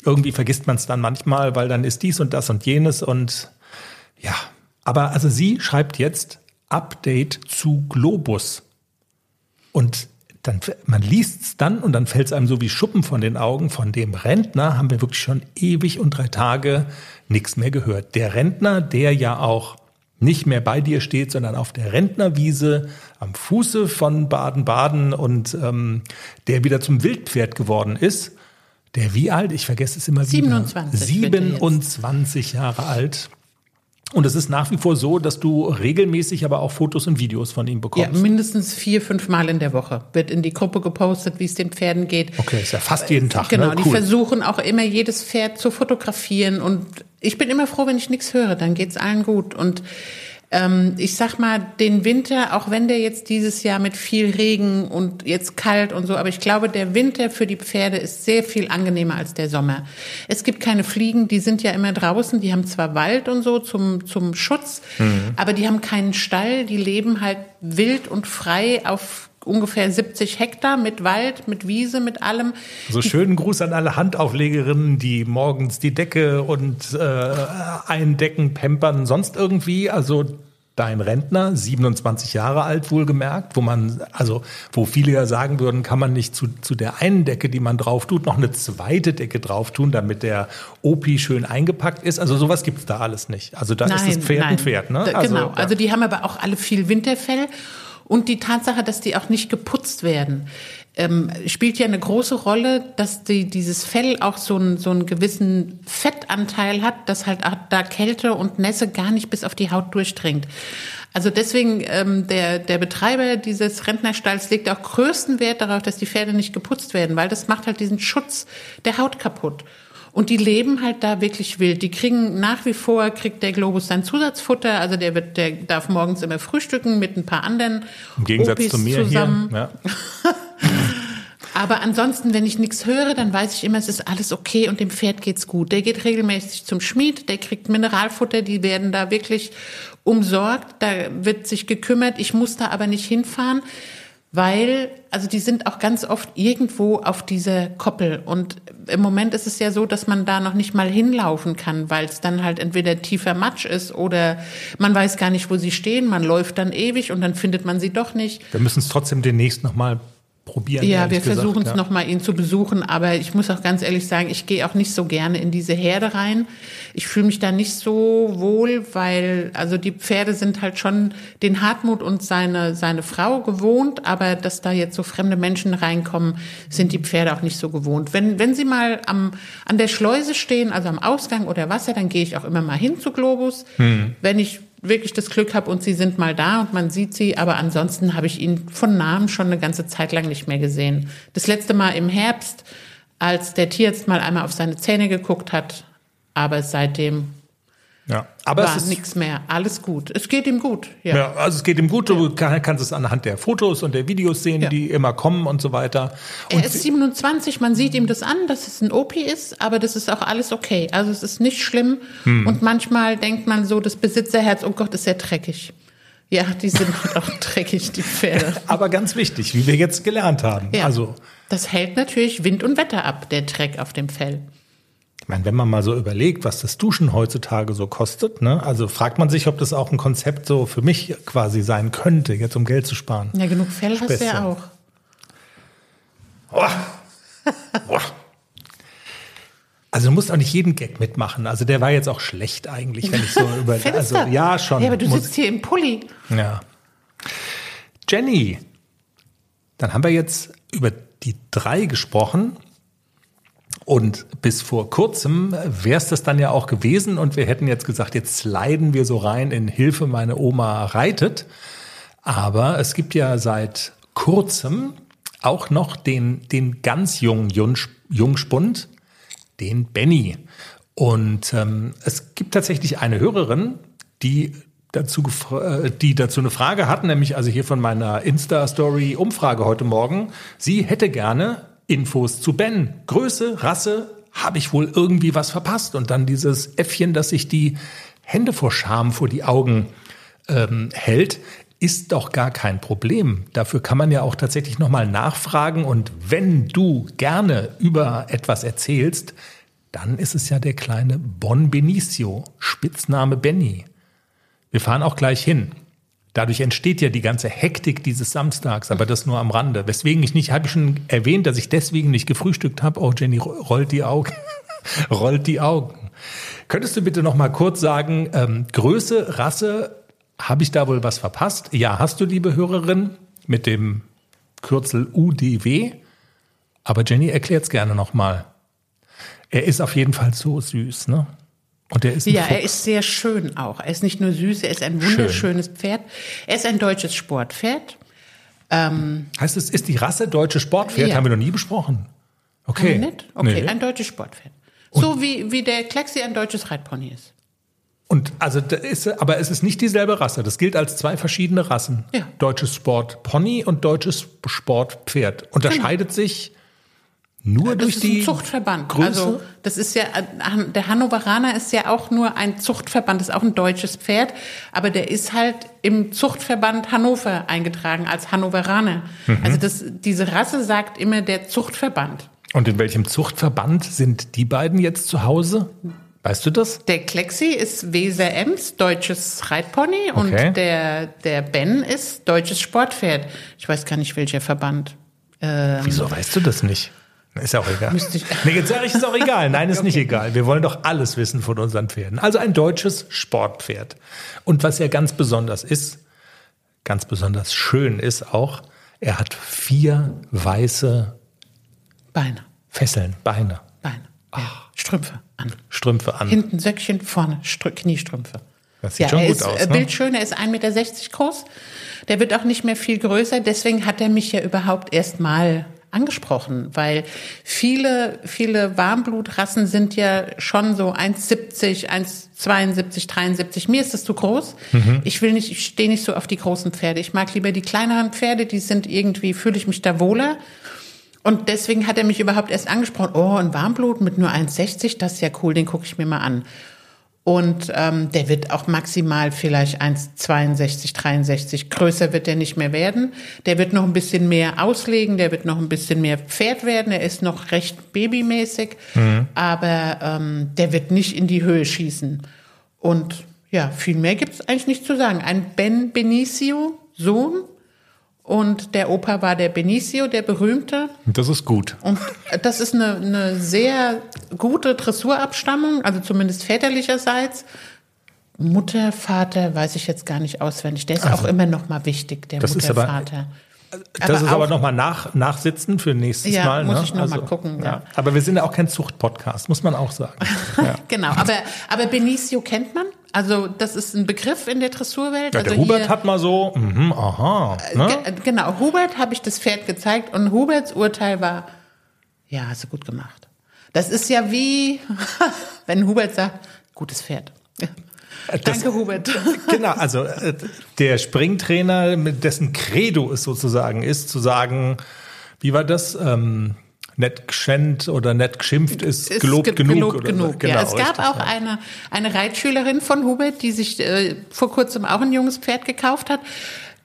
irgendwie vergisst man es dann manchmal, weil dann ist dies und das und jenes und ja. Aber also sie schreibt jetzt Update zu Globus. Und dann, man liest es dann und dann fällt es einem so wie Schuppen von den Augen. Von dem Rentner haben wir wirklich schon ewig und drei Tage nichts mehr gehört. Der Rentner, der ja auch nicht mehr bei dir steht, sondern auf der Rentnerwiese am Fuße von Baden-Baden und ähm, der wieder zum Wildpferd geworden ist der wie alt? Ich vergesse es immer 27, wieder. 27 Jahre alt. Und es ist nach wie vor so, dass du regelmäßig aber auch Fotos und Videos von ihm bekommst. Ja, mindestens vier, fünf Mal in der Woche wird in die Gruppe gepostet, wie es den Pferden geht. Okay, ist ja fast jeden Tag. Genau, ne? cool. die versuchen auch immer jedes Pferd zu fotografieren. Und ich bin immer froh, wenn ich nichts höre, dann geht's allen gut. Und ähm, ich sag mal, den Winter, auch wenn der jetzt dieses Jahr mit viel Regen und jetzt kalt und so, aber ich glaube, der Winter für die Pferde ist sehr viel angenehmer als der Sommer. Es gibt keine Fliegen, die sind ja immer draußen, die haben zwar Wald und so zum, zum Schutz, mhm. aber die haben keinen Stall, die leben halt wild und frei auf ungefähr 70 Hektar mit Wald, mit Wiese, mit allem. So schönen Gruß an alle Handauflegerinnen, die morgens die Decke und äh, eindecken, pampern, sonst irgendwie. Also dein Rentner, 27 Jahre alt wohlgemerkt, wo man, also wo viele ja sagen würden, kann man nicht zu, zu der einen Decke, die man drauf tut, noch eine zweite Decke drauf tun, damit der Opi schön eingepackt ist. Also sowas gibt's da alles nicht. Also da nein, ist das Pferd nein. ein Pferd. Ne? Da, also, genau, also die haben aber auch alle viel Winterfell. Und die Tatsache, dass die auch nicht geputzt werden, ähm, spielt ja eine große Rolle, dass die, dieses Fell auch so, ein, so einen gewissen Fettanteil hat, dass halt auch da Kälte und Nässe gar nicht bis auf die Haut durchdringt. Also deswegen, ähm, der, der Betreiber dieses Rentnerstalls legt auch größten Wert darauf, dass die Pferde nicht geputzt werden, weil das macht halt diesen Schutz der Haut kaputt. Und die leben halt da wirklich wild. Die kriegen nach wie vor, kriegt der Globus sein Zusatzfutter. Also der wird, der darf morgens immer frühstücken mit ein paar anderen. Im Gegensatz Opis zu mir zusammen. hier. Ja. Aber ansonsten, wenn ich nichts höre, dann weiß ich immer, es ist alles okay und dem Pferd geht's gut. Der geht regelmäßig zum Schmied, der kriegt Mineralfutter, die werden da wirklich umsorgt, da wird sich gekümmert. Ich muss da aber nicht hinfahren weil, also die sind auch ganz oft irgendwo auf dieser Koppel. Und im Moment ist es ja so, dass man da noch nicht mal hinlaufen kann, weil es dann halt entweder tiefer Matsch ist oder man weiß gar nicht, wo sie stehen. Man läuft dann ewig und dann findet man sie doch nicht. Wir müssen es trotzdem demnächst nochmal probieren. Ja, wir versuchen es ja. nochmal, ihn zu besuchen, aber ich muss auch ganz ehrlich sagen, ich gehe auch nicht so gerne in diese Herde rein. Ich fühle mich da nicht so wohl, weil, also die Pferde sind halt schon den Hartmut und seine, seine Frau gewohnt, aber dass da jetzt so fremde Menschen reinkommen, sind die Pferde auch nicht so gewohnt. Wenn, wenn sie mal am, an der Schleuse stehen, also am Ausgang oder Wasser, dann gehe ich auch immer mal hin zu Globus. Hm. Wenn ich wirklich das Glück habe und sie sind mal da und man sieht sie, aber ansonsten habe ich ihn von Namen schon eine ganze Zeit lang nicht mehr gesehen. Das letzte Mal im Herbst, als der Tierarzt mal einmal auf seine Zähne geguckt hat, aber seitdem Ja, aber war es ist, nichts mehr. Alles gut. Es geht ihm gut. Ja. ja, also es geht ihm gut. Du kann- kannst es anhand der Fotos und der Videos sehen, Ja. die immer kommen und so weiter. Und Er ist 27, man sieht ihm das an, dass es ein OP ist, aber das ist auch alles okay. Also es ist nicht schlimm. Hm. Und manchmal denkt man so, das Besitzerherz, oh Gott, ist ja dreckig. Ja, die sind halt auch dreckig, die Pferde. aber ganz wichtig, wie wir jetzt gelernt haben. Ja. Also das hält natürlich Wind und Wetter ab, der Dreck auf dem Fell. Ich meine, wenn man mal so überlegt, was das Duschen heutzutage so kostet, ne? Also fragt man sich, ob das auch ein Konzept so für mich quasi sein könnte, jetzt um Geld zu sparen. Ja, genug Fell hast du ja auch. Also du musst auch nicht jeden Gag mitmachen. Also der war jetzt auch schlecht eigentlich, wenn ich so über also ja schon. Ja, aber du muss- sitzt hier im Pulli. Ja. Jenny, dann haben wir jetzt über die drei gesprochen. Und bis vor kurzem wäre es das dann ja auch gewesen. Und wir hätten jetzt gesagt, jetzt sliden wir so rein in Hilfe, meine Oma reitet. Aber es gibt ja seit kurzem auch noch den, den ganz jungen Jungspund, den Benny. Und ähm, es gibt tatsächlich eine Hörerin, die dazu, äh, die dazu eine Frage hat, nämlich also hier von meiner Insta-Story-Umfrage heute Morgen. Sie hätte gerne Infos zu Ben. Größe, Rasse, habe ich wohl irgendwie was verpasst? Und dann dieses Äffchen, das sich die Hände vor Scham vor die Augen ähm, hält, ist doch gar kein Problem. Dafür kann man ja auch tatsächlich nochmal nachfragen. Und wenn du gerne über etwas erzählst, dann ist es ja der kleine Bon Benicio, Spitzname Benny. Wir fahren auch gleich hin. Dadurch entsteht ja die ganze Hektik dieses Samstags, aber das nur am Rande. Weswegen ich nicht, habe ich schon erwähnt, dass ich deswegen nicht gefrühstückt habe. Oh, Jenny ro- rollt die Augen. rollt die Augen. Könntest du bitte noch mal kurz sagen, ähm, Größe, Rasse, habe ich da wohl was verpasst? Ja, hast du, liebe Hörerin, mit dem Kürzel UDW. Aber Jenny erklärt es gerne noch mal. Er ist auf jeden Fall so süß, ne? Und er ist Ja, er ist sehr schön auch. Er ist nicht nur süß, er ist ein wunderschönes Pferd. Er ist ein deutsches Sportpferd. Heißt es, ist die Rasse deutsche Sportpferd? Ja. Haben wir noch nie besprochen. Okay. Haben wir nicht? Okay, Nee. ein deutsches Sportpferd. So wie, wie der Klexi ein deutsches Reitpony ist. Und also ist, aber es ist nicht dieselbe Rasse. Das gilt als zwei verschiedene Rassen. Ja. Deutsches Sportpony und deutsches Sportpferd. Unterscheidet sich nur Das durch ist die ein Zuchtverband. Größe? Also das ist ja der Hannoveraner ist ja auch nur ein Zuchtverband, ist auch ein deutsches Pferd, aber der ist halt im Zuchtverband Hannover eingetragen als Hannoveraner. Mhm. Also das, diese Rasse sagt immer der Zuchtverband. Und in welchem Zuchtverband sind die beiden jetzt zu Hause? Weißt du das? Der Klexi ist Weser Ems, deutsches Reitpony Okay. und der, der Ben ist deutsches Sportpferd. Ich weiß gar nicht, welcher Verband. Wieso weißt du das nicht? Ist ja auch egal. Nee, jetzt sage ich, ist auch egal. Nein, ist nicht egal. Wir wollen doch alles wissen von unseren Pferden. Also ein deutsches Sportpferd. Und was ja ganz besonders ist, ganz besonders schön ist auch, er hat vier weiße Beine, Fesseln, Beine, Beine. Ja. Strümpfe an. Strümpfe an. Hinten Söckchen, vorne Strü Kniestrümpfe. Das sieht ja, schon gut ist aus, äh, ne? bildschön, er ist 1,60 Meter groß. Der wird auch nicht mehr viel größer, deswegen hat er mich ja überhaupt erst mal angesprochen, weil viele, viele Warmblutrassen sind ja schon so 1,70, 1,72, 73. Mir ist das zu groß. Mhm. Ich will nicht, ich stehe nicht so auf die großen Pferde. Ich mag lieber die kleineren Pferde, die sind irgendwie, fühle ich mich da wohler. Und deswegen hat er mich überhaupt erst angesprochen, oh, ein Warmblut mit nur 1,60, das ist ja cool, den gucke ich mir mal an. Und ähm, der wird auch maximal vielleicht 1,62, 63. Größer wird der nicht mehr werden. Der wird noch ein bisschen mehr auslegen, der wird noch ein bisschen mehr Pferd werden. Er ist noch recht babymäßig, aber ähm, der wird nicht in die Höhe schießen. Und ja, viel mehr gibt's eigentlich nicht zu sagen. Ein Ben Benicio, Sohn. Und der Opa war der Benicio, der berühmte. Das ist gut. Und das ist eine, eine sehr gute Dressurabstammung, also zumindest väterlicherseits. Mutter, Vater, weiß ich jetzt gar nicht auswendig. Der ist auch immer noch mal wichtig, der Also, Mutter, Vater. Das ist aber nochmal nach, nachsitzen für nächstes Ja, Mal. muss ne? ich noch mal gucken, ja. Aber wir sind ja auch kein Zuchtpodcast, muss man auch sagen. Ja. Genau, aber, aber Benicio kennt man. Also das ist ein Begriff in der Dressurwelt. Ja, also der Hubert hier- hat mal so, mhm, aha. Ne? Ge genau, Hubert habe ich das Pferd gezeigt und Huberts Urteil war, ja, hast du gut gemacht. Das ist ja wie, wenn Hubert sagt, gutes Pferd. Danke, Hubert. Genau, also äh, der Springtrainer, mit dessen Credo es sozusagen ist, zu sagen, wie war das? Ähm, nett geschenkt oder nett geschimpft ist, Ist gelobt ge- genug. gelobt oder genug. So. Genau, ja, es gab richtig, auch ja. eine, eine Reitschülerin von Hubert, die sich äh, vor kurzem auch ein junges Pferd gekauft hat.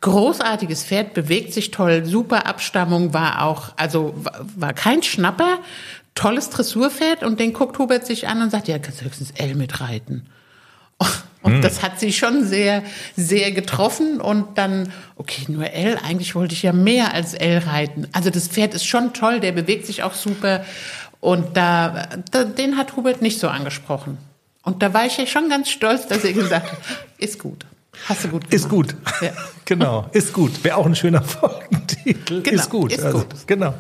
Großartiges Pferd, bewegt sich toll, super Abstammung, war auch, also war, war kein Schnapper, tolles Dressurpferd und den guckt Hubert sich an und sagt, ja, kannst du höchstens L mitreiten. Und das hat sie schon sehr, sehr getroffen. Und dann, okay, nur L, eigentlich wollte ich ja mehr als L reiten. Also das Pferd ist schon toll, der bewegt sich auch super. Und da, da den hat Hubert nicht so angesprochen. Und da war ich ja schon ganz stolz, dass er gesagt hat, ist gut. Hast du gut gemacht. Ist gut. Ja. Genau, ist gut. Wäre auch ein schöner Folgentitel. Genau, ist gut. ist also, gut. Genau.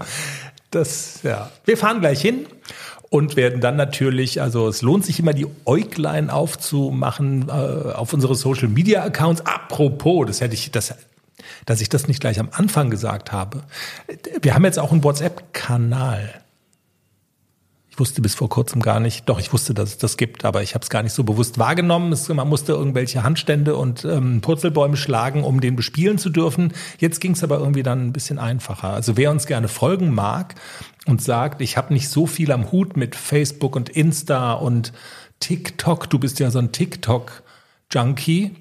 Das, ja. Wir fahren gleich hin und werden dann natürlich, also es lohnt sich immer, die Äuglein aufzumachen äh, auf unsere Social Media Accounts. Apropos, das hätte ich, das, dass ich das nicht gleich am Anfang gesagt habe. Wir haben jetzt auch einen WhatsApp-Kanal. Ich wusste bis vor kurzem gar nicht, doch ich wusste, dass es das gibt, aber ich habe es gar nicht so bewusst wahrgenommen. Es, man musste irgendwelche Handstände und ähm, Purzelbäume schlagen, um den bespielen zu dürfen. Jetzt ging es aber irgendwie dann ein bisschen einfacher. Also wer uns gerne folgen mag und sagt, ich habe nicht so viel am Hut mit Facebook und Insta und TikTok, du bist ja so ein TikTok-Junkie,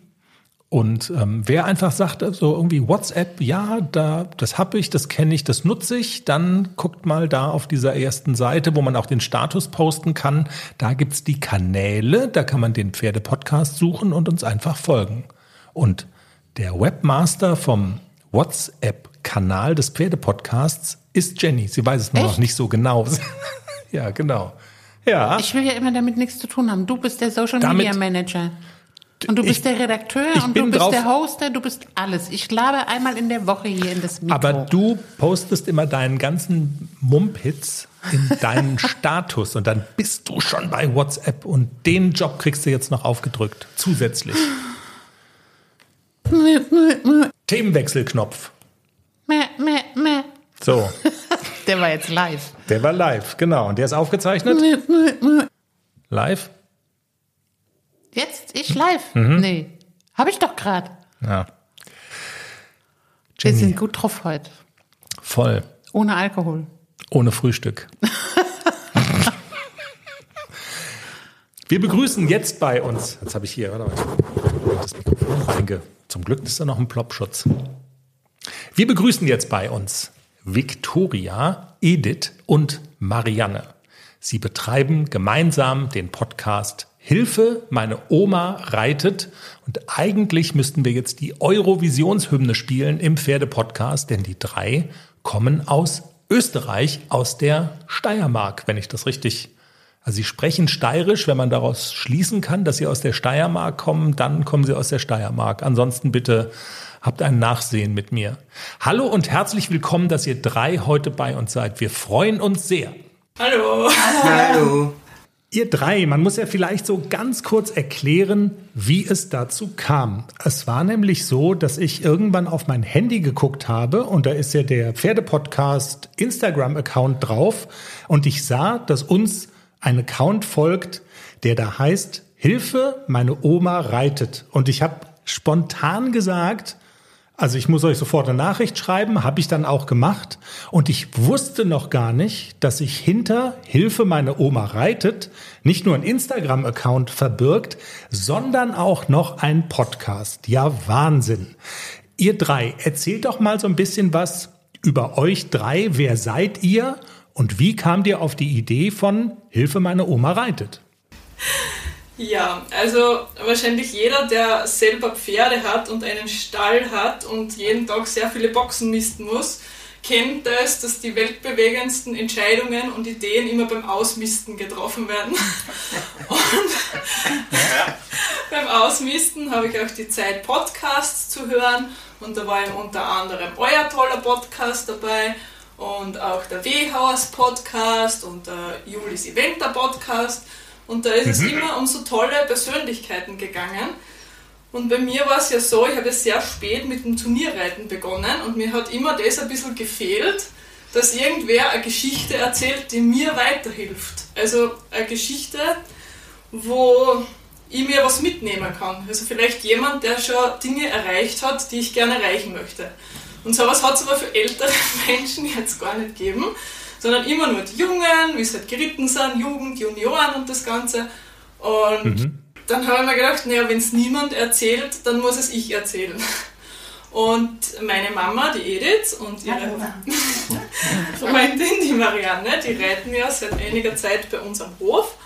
und ähm, wer einfach sagt, so irgendwie WhatsApp, ja, da, das habe ich, das kenne ich, das nutze ich, dann guckt mal da auf dieser ersten Seite, wo man auch den Status posten kann. Da gibt's die Kanäle, da kann man den Pferdepodcast suchen und uns einfach folgen. Und der Webmaster vom WhatsApp-Kanal des Pferdepodcasts ist Jenny. Sie weiß es nur noch Echt? nicht so genau. ja, genau. Ja. Ich will ja immer damit nichts zu tun haben. Du bist der Social Media Manager. Und du bist Ich- der Redakteur und du bist drauf- der Hoster, du bist alles. Ich labe einmal in der Woche hier in das Mikro. Aber du postest immer deinen ganzen Mumpitz in deinen Status und dann bist du schon bei WhatsApp und den Job kriegst du jetzt noch aufgedrückt. Zusätzlich. Themenwechselknopf. So, Der war jetzt live. der war live, genau. Und der ist aufgezeichnet. Live? Jetzt ich live? Mhm. Nee. Habe ich doch gerade. Ja. Wir Jenny, sind gut drauf heute. voll. Ohne Alkohol. Ohne Frühstück. Wir begrüßen jetzt bei uns. Jetzt habe ich hier, warte mal, das Mikrofon reinge. Zum Glück ist da noch ein Plopschutz. Wir begrüßen jetzt bei uns Victoria, Edith und Marianne. Sie betreiben gemeinsam den Podcast Hilfe, meine Oma reitet. Und eigentlich müssten wir jetzt die Eurovisionshymne spielen im Pferdepodcast, denn die drei kommen aus Österreich, aus der Steiermark, wenn ich das richtig. Also sie sprechen steirisch, wenn man daraus schließen kann, dass sie aus der Steiermark kommen, dann kommen sie aus der Steiermark. Ansonsten bitte habt ein Nachsehen mit mir. Hallo und herzlich willkommen, dass ihr drei heute bei uns seid. Wir freuen uns sehr. Hallo. Hallo. Ihr drei, man muss ja vielleicht so ganz kurz erklären, wie es dazu kam. Es war nämlich so, dass ich irgendwann auf mein Handy geguckt habe und da ist ja der Pferdepodcast Instagram-Account drauf und ich sah, dass uns ein Account folgt, der da heißt Hilfe, meine Oma reitet. Und ich habe spontan gesagt, also ich muss euch sofort eine Nachricht schreiben, habe ich dann auch gemacht. Und ich wusste noch gar nicht, dass sich hinter Hilfe meine Oma reitet nicht nur ein Instagram-Account verbirgt, sondern auch noch ein Podcast. Ja, Wahnsinn. Ihr drei, erzählt doch mal so ein bisschen was über euch drei. Wer seid ihr? Und wie kamt ihr auf die Idee von Hilfe meine Oma reitet? Ja, also wahrscheinlich jeder, der selber Pferde hat und einen Stall hat und jeden Tag sehr viele Boxen misten muss, kennt es, dass die weltbewegendsten Entscheidungen und Ideen immer beim Ausmisten getroffen werden. und beim Ausmisten habe ich auch die Zeit, Podcasts zu hören und da war unter anderem euer toller Podcast dabei und auch der Wehauers Podcast und der Julis Eventer Podcast. Und da ist es immer um so tolle Persönlichkeiten gegangen. Und bei mir war es ja so, ich habe sehr spät mit dem Turnierreiten begonnen und mir hat immer das ein bisschen gefehlt, dass irgendwer eine Geschichte erzählt, die mir weiterhilft. Also eine Geschichte, wo ich mir was mitnehmen kann. Also vielleicht jemand, der schon Dinge erreicht hat, die ich gerne erreichen möchte. Und sowas hat es aber für ältere Menschen jetzt gar nicht gegeben, sondern immer nur die Jungen, wie sie halt geritten sind, Jugend, Junioren und das Ganze. Und mhm. dann habe ich mir gedacht, naja, wenn es niemand erzählt, dann muss es ich erzählen. Und meine Mama, die Edith, und ihre Freundin, die Marianne, die reiten ja seit einiger Zeit bei uns am Hof.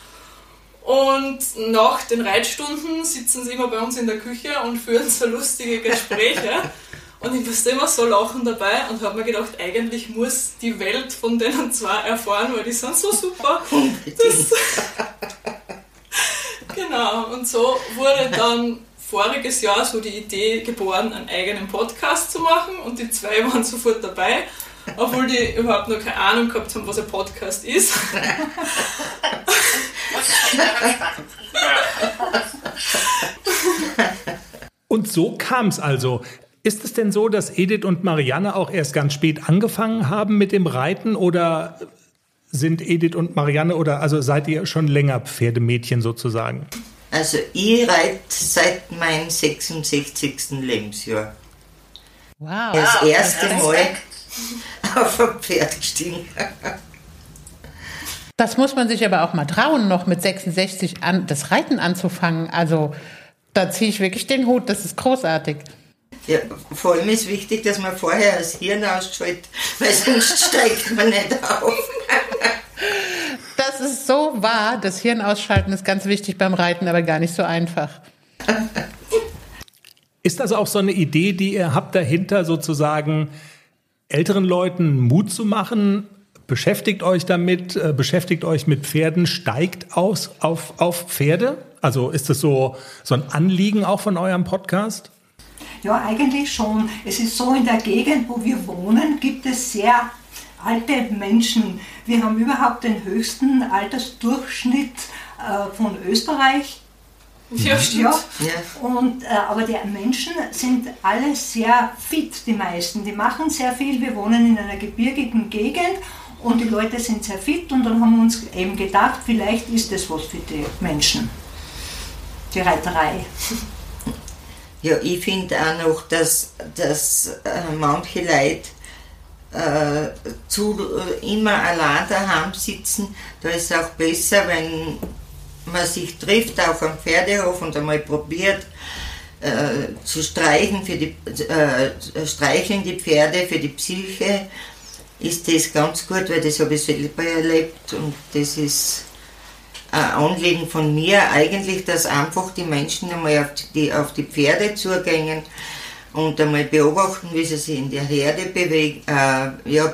Und nach den Reitstunden sitzen sie immer bei uns in der Küche und führen so lustige Gespräche. Und ich musste immer so lachen dabei und habe mir gedacht, eigentlich muss die Welt von denen zwei erfahren, weil die sind so super. Genau, und so wurde dann voriges Jahr so die Idee geboren, einen eigenen Podcast zu machen und die zwei waren sofort dabei, obwohl die überhaupt noch keine Ahnung gehabt haben, was ein Podcast ist. Und so kam es also. Ist es denn so, dass Edith und Marianne auch erst ganz spät angefangen haben mit dem Reiten oder sind Edith und Marianne oder also seid ihr schon länger Pferdemädchen sozusagen? Also ich reite seit meinem 66. Lebensjahr. Wow. Das erste Mal auf ein Pferd gestiegen. Das muss man sich aber auch mal trauen, noch mit 66 an, das Reiten anzufangen. Also da ziehe ich wirklich den Hut, das ist großartig. Ja, vor allem ist wichtig, dass man vorher das Hirn ausschaltet, weil sonst steigt man nicht auf. Das ist so wahr. Das Hirn ausschalten ist ganz wichtig beim Reiten, aber gar nicht so einfach. Ist das auch so eine Idee, die ihr habt dahinter, sozusagen älteren Leuten Mut zu machen, Beschäftigt euch damit, äh, beschäftigt euch mit Pferden, steigt aus auf, auf Pferde? Also ist das so, so ein Anliegen auch von eurem Podcast? Ja, eigentlich schon. Es ist so, in der Gegend, wo wir wohnen, gibt es sehr alte Menschen. Wir haben überhaupt den höchsten Altersdurchschnitt äh, von Österreich. Ja, stimmt. Ja. Und, äh, aber die Menschen sind alle sehr fit, die meisten. Die machen sehr viel. Wir wohnen in einer gebirgigen Gegend und die Leute sind sehr fit und dann haben wir uns eben gedacht, vielleicht ist das was für die Menschen, die Reiterei. Ja, ich finde auch noch, dass, dass äh, manche Leute äh, zu, äh, immer allein daheim sitzen. Da ist es auch besser, wenn man sich trifft auf einem Pferdehof und einmal probiert äh, zu streichen für die äh, streicheln die Pferde für die Psyche ist das ganz gut, weil das habe ich selber erlebt und das ist ein Anliegen von mir eigentlich, dass einfach die Menschen einmal auf die, auf die Pferde zugängen und einmal beobachten, wie sie sich in der Herde bewegen, äh, ja,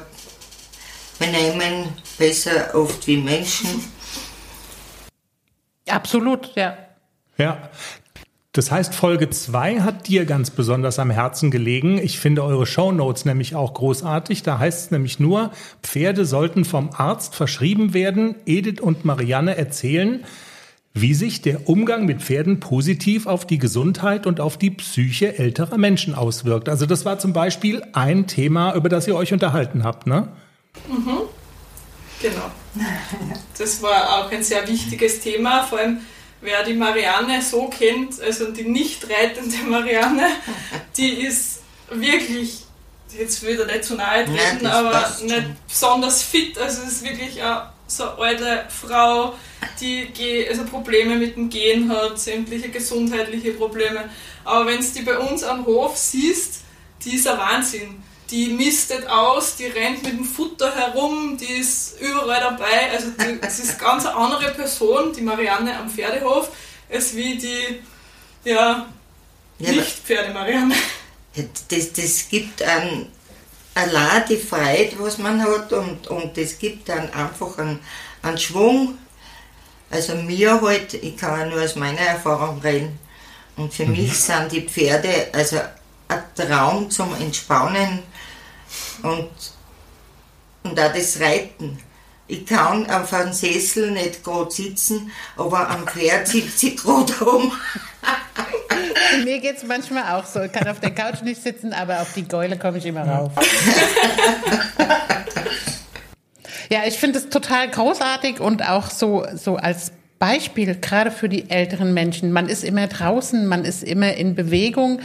benehmen, besser oft wie Menschen. Absolut, ja. Ja, das heißt, Folge 2 hat dir ganz besonders am Herzen gelegen. Ich finde eure Shownotes nämlich auch großartig. Da heißt es nämlich nur, Pferde sollten vom Arzt verschrieben werden. Edith und Marianne erzählen, wie sich der Umgang mit Pferden positiv auf die Gesundheit und auf die Psyche älterer Menschen auswirkt. Also das war zum Beispiel ein Thema, über das ihr euch unterhalten habt, ne? Mhm. Genau. Das war auch ein sehr wichtiges Thema, vor allem wer die Marianne so kennt, also die nicht reitende Marianne, die ist wirklich, jetzt wieder nicht zu nahe treten, ja, aber nicht besonders fit. Also es ist wirklich eine, so eine alte Frau, die also Probleme mit dem Gehen hat, sämtliche gesundheitliche Probleme. Aber wenn du die bei uns am Hof siehst, die ist ein Wahnsinn die mistet aus, die rennt mit dem Futter herum, die ist überall dabei. Also die, das ist ganz eine andere Person, die Marianne am Pferdehof, als wie die ja, ja Nicht-Pferde-Marianne. Das, das gibt einen, allein die Freiheit, was man hat und, und das gibt dann einfach einen, einen Schwung. Also mir halt, ich kann nur aus meiner Erfahrung reden, und für mhm. mich sind die Pferde also ein Traum zum Entspannen und, und auch das Reiten. Ich kann auf einem Sessel nicht gerade sitzen, aber am Pferd sitze ich gerade rum. Mir geht es manchmal auch so. Ich kann auf der Couch nicht sitzen, aber auf die Gäule komme ich immer rauf. ja, ich finde es total großartig und auch so, so als Beispiel, gerade für die älteren Menschen. Man ist immer draußen, man ist immer in Bewegung.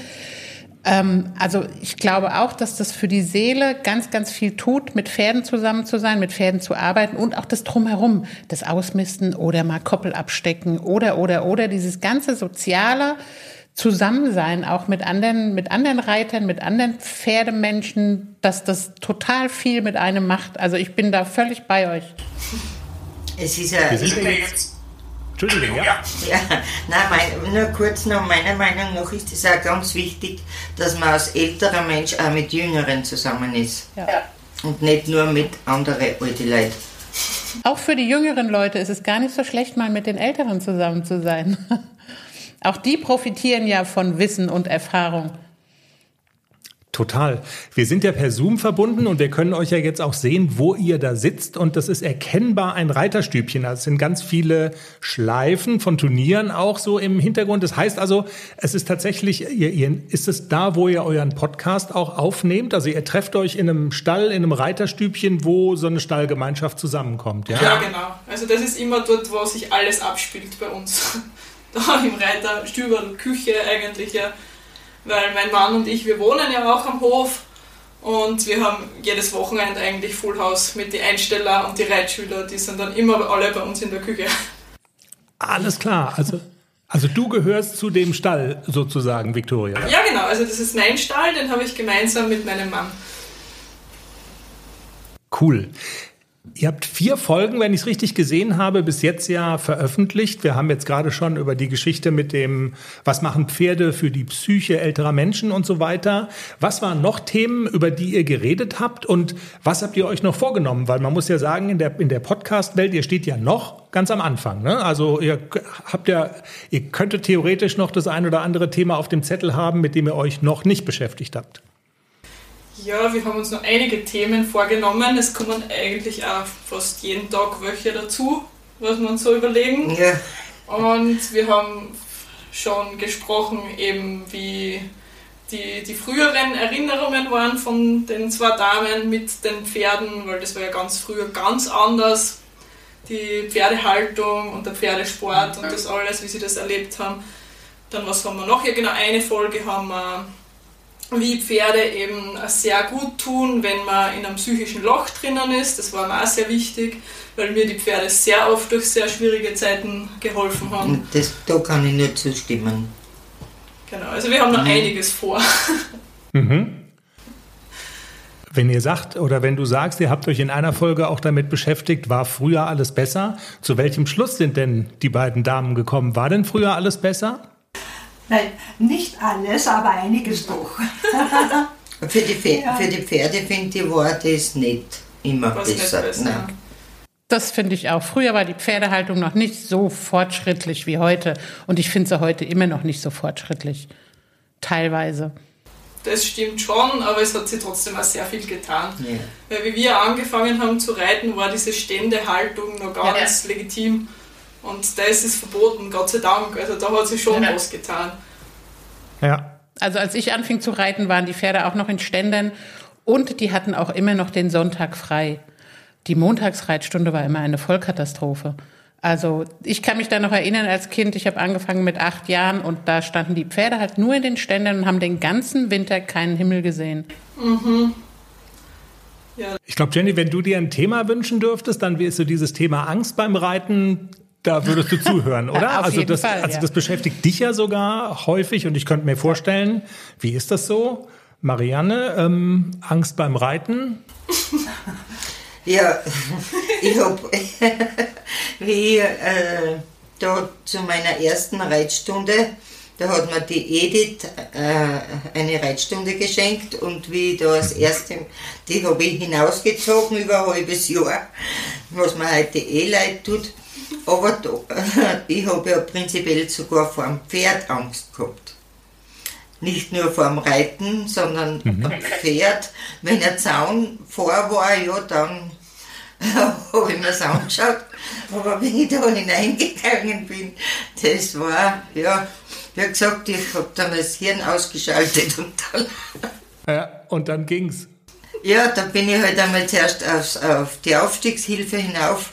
Ähm, also ich glaube auch, dass das für die Seele ganz, ganz viel tut, mit Pferden zusammen zu sein, mit Pferden zu arbeiten und auch das Drumherum, das Ausmisten oder mal Koppel abstecken oder, oder, oder dieses ganze soziale Zusammensein auch mit anderen, mit anderen Reitern, mit anderen Pferdemenschen, dass das total viel mit einem macht. Also ich bin da völlig bei euch. Es ist ja. Wir sind ja jetzt. Entschuldigung, ja. Ja, nein, mein, nur kurz noch, meiner Meinung nach ist es auch ganz wichtig, dass man als älterer Mensch auch mit Jüngeren zusammen ist. Ja. Und nicht nur mit anderen alten Leuten. Auch für die jüngeren Leute ist es gar nicht so schlecht, mal mit den Älteren zusammen zu sein. Auch die profitieren ja von Wissen und Erfahrung. Total. Wir sind ja per Zoom verbunden und wir können euch ja jetzt auch sehen, wo ihr da sitzt. Und das ist erkennbar ein Reiterstübchen. Also es sind ganz viele Schleifen von Turnieren auch so im Hintergrund. Das heißt also, es ist tatsächlich, ihr, ihr, ist es da, wo ihr euren Podcast auch aufnehmt? Also ihr trefft euch in einem Stall, in einem Reiterstübchen, wo so eine Stallgemeinschaft zusammenkommt, ja? Ja, genau. Also das ist immer dort, wo sich alles abspielt bei uns. Da im Reiterstübel, Küche eigentlich ja weil mein Mann und ich, wir wohnen ja auch am Hof und wir haben jedes Wochenende eigentlich Full House mit den Einsteller und die Reitschüler, die sind dann immer alle bei uns in der Küche. Alles klar, also, also du gehörst zu dem Stall sozusagen, Victoria. Ja, genau, also das ist mein Stall, den habe ich gemeinsam mit meinem Mann. Cool. Ihr habt vier Folgen, wenn ich es richtig gesehen habe, bis jetzt ja veröffentlicht. Wir haben jetzt gerade schon über die Geschichte mit dem, was machen Pferde für die Psyche älterer Menschen und so weiter. Was waren noch Themen, über die ihr geredet habt und was habt ihr euch noch vorgenommen? Weil man muss ja sagen, in der, in der Podcast-Welt, ihr steht ja noch ganz am Anfang. Ne? Also ihr habt ja, ihr könntet theoretisch noch das ein oder andere Thema auf dem Zettel haben, mit dem ihr euch noch nicht beschäftigt habt. Ja, wir haben uns noch einige Themen vorgenommen. Es kommen eigentlich auch fast jeden Tag welche dazu, was wir uns so überlegen. Ja. Und wir haben schon gesprochen, eben wie die, die früheren Erinnerungen waren von den zwei Damen mit den Pferden, weil das war ja ganz früher ganz anders. Die Pferdehaltung und der Pferdesport und das alles, wie sie das erlebt haben. Dann was haben wir noch? Ja genau, eine Folge haben wir wie Pferde eben sehr gut tun, wenn man in einem psychischen Loch drinnen ist. Das war mir auch sehr wichtig, weil mir die Pferde sehr oft durch sehr schwierige Zeiten geholfen haben. Das, da kann ich nur zustimmen. Genau, also wir haben noch mhm. einiges vor. Mhm. Wenn ihr sagt oder wenn du sagst, ihr habt euch in einer Folge auch damit beschäftigt, war früher alles besser, zu welchem Schluss sind denn die beiden Damen gekommen? War denn früher alles besser? Nein, nicht alles, aber einiges doch. für, die Pferde, ja. für die Pferde finde ich, war das nicht immer Was besser. Nicht besser. Das finde ich auch. Früher war die Pferdehaltung noch nicht so fortschrittlich wie heute. Und ich finde sie heute immer noch nicht so fortschrittlich. Teilweise. Das stimmt schon, aber es hat sich trotzdem auch sehr viel getan. Ja. Weil wie wir angefangen haben zu reiten, war diese Ständehaltung noch ganz ja. legitim. Und das ist verboten, Gott sei Dank. Also da hat sich schon ja. was getan. Ja. Also als ich anfing zu reiten, waren die Pferde auch noch in Ständern und die hatten auch immer noch den Sonntag frei. Die Montagsreitstunde war immer eine Vollkatastrophe. Also ich kann mich da noch erinnern als Kind, ich habe angefangen mit acht Jahren und da standen die Pferde halt nur in den Ständern und haben den ganzen Winter keinen Himmel gesehen. Mhm. Ja. Ich glaube, Jenny, wenn du dir ein Thema wünschen dürftest, dann wäre so dieses Thema Angst beim Reiten da würdest du zuhören, oder? Auf also jeden das, Fall, also ja. das beschäftigt dich ja sogar häufig und ich könnte mir vorstellen, wie ist das so? Marianne, ähm, Angst beim Reiten? Ja, ich habe, wie äh, da zu meiner ersten Reitstunde, da hat mir die Edith äh, eine Reitstunde geschenkt und wie ich da das erste, die habe ich hinausgezogen über ein halbes Jahr, was mir heute eh leid tut. Aber da, ich habe ja prinzipiell sogar vor dem Pferd Angst gehabt. Nicht nur vor dem Reiten, sondern mhm. am Pferd. Wenn ein Zaun vor war, ja, dann habe ich mir das angeschaut. Aber wenn ich da hineingegangen bin, das war, ja, wie gesagt, ich habe dann das Hirn ausgeschaltet und dann. Ja, und dann ging's. Ja, dann bin ich halt einmal zuerst aufs, auf die Aufstiegshilfe hinauf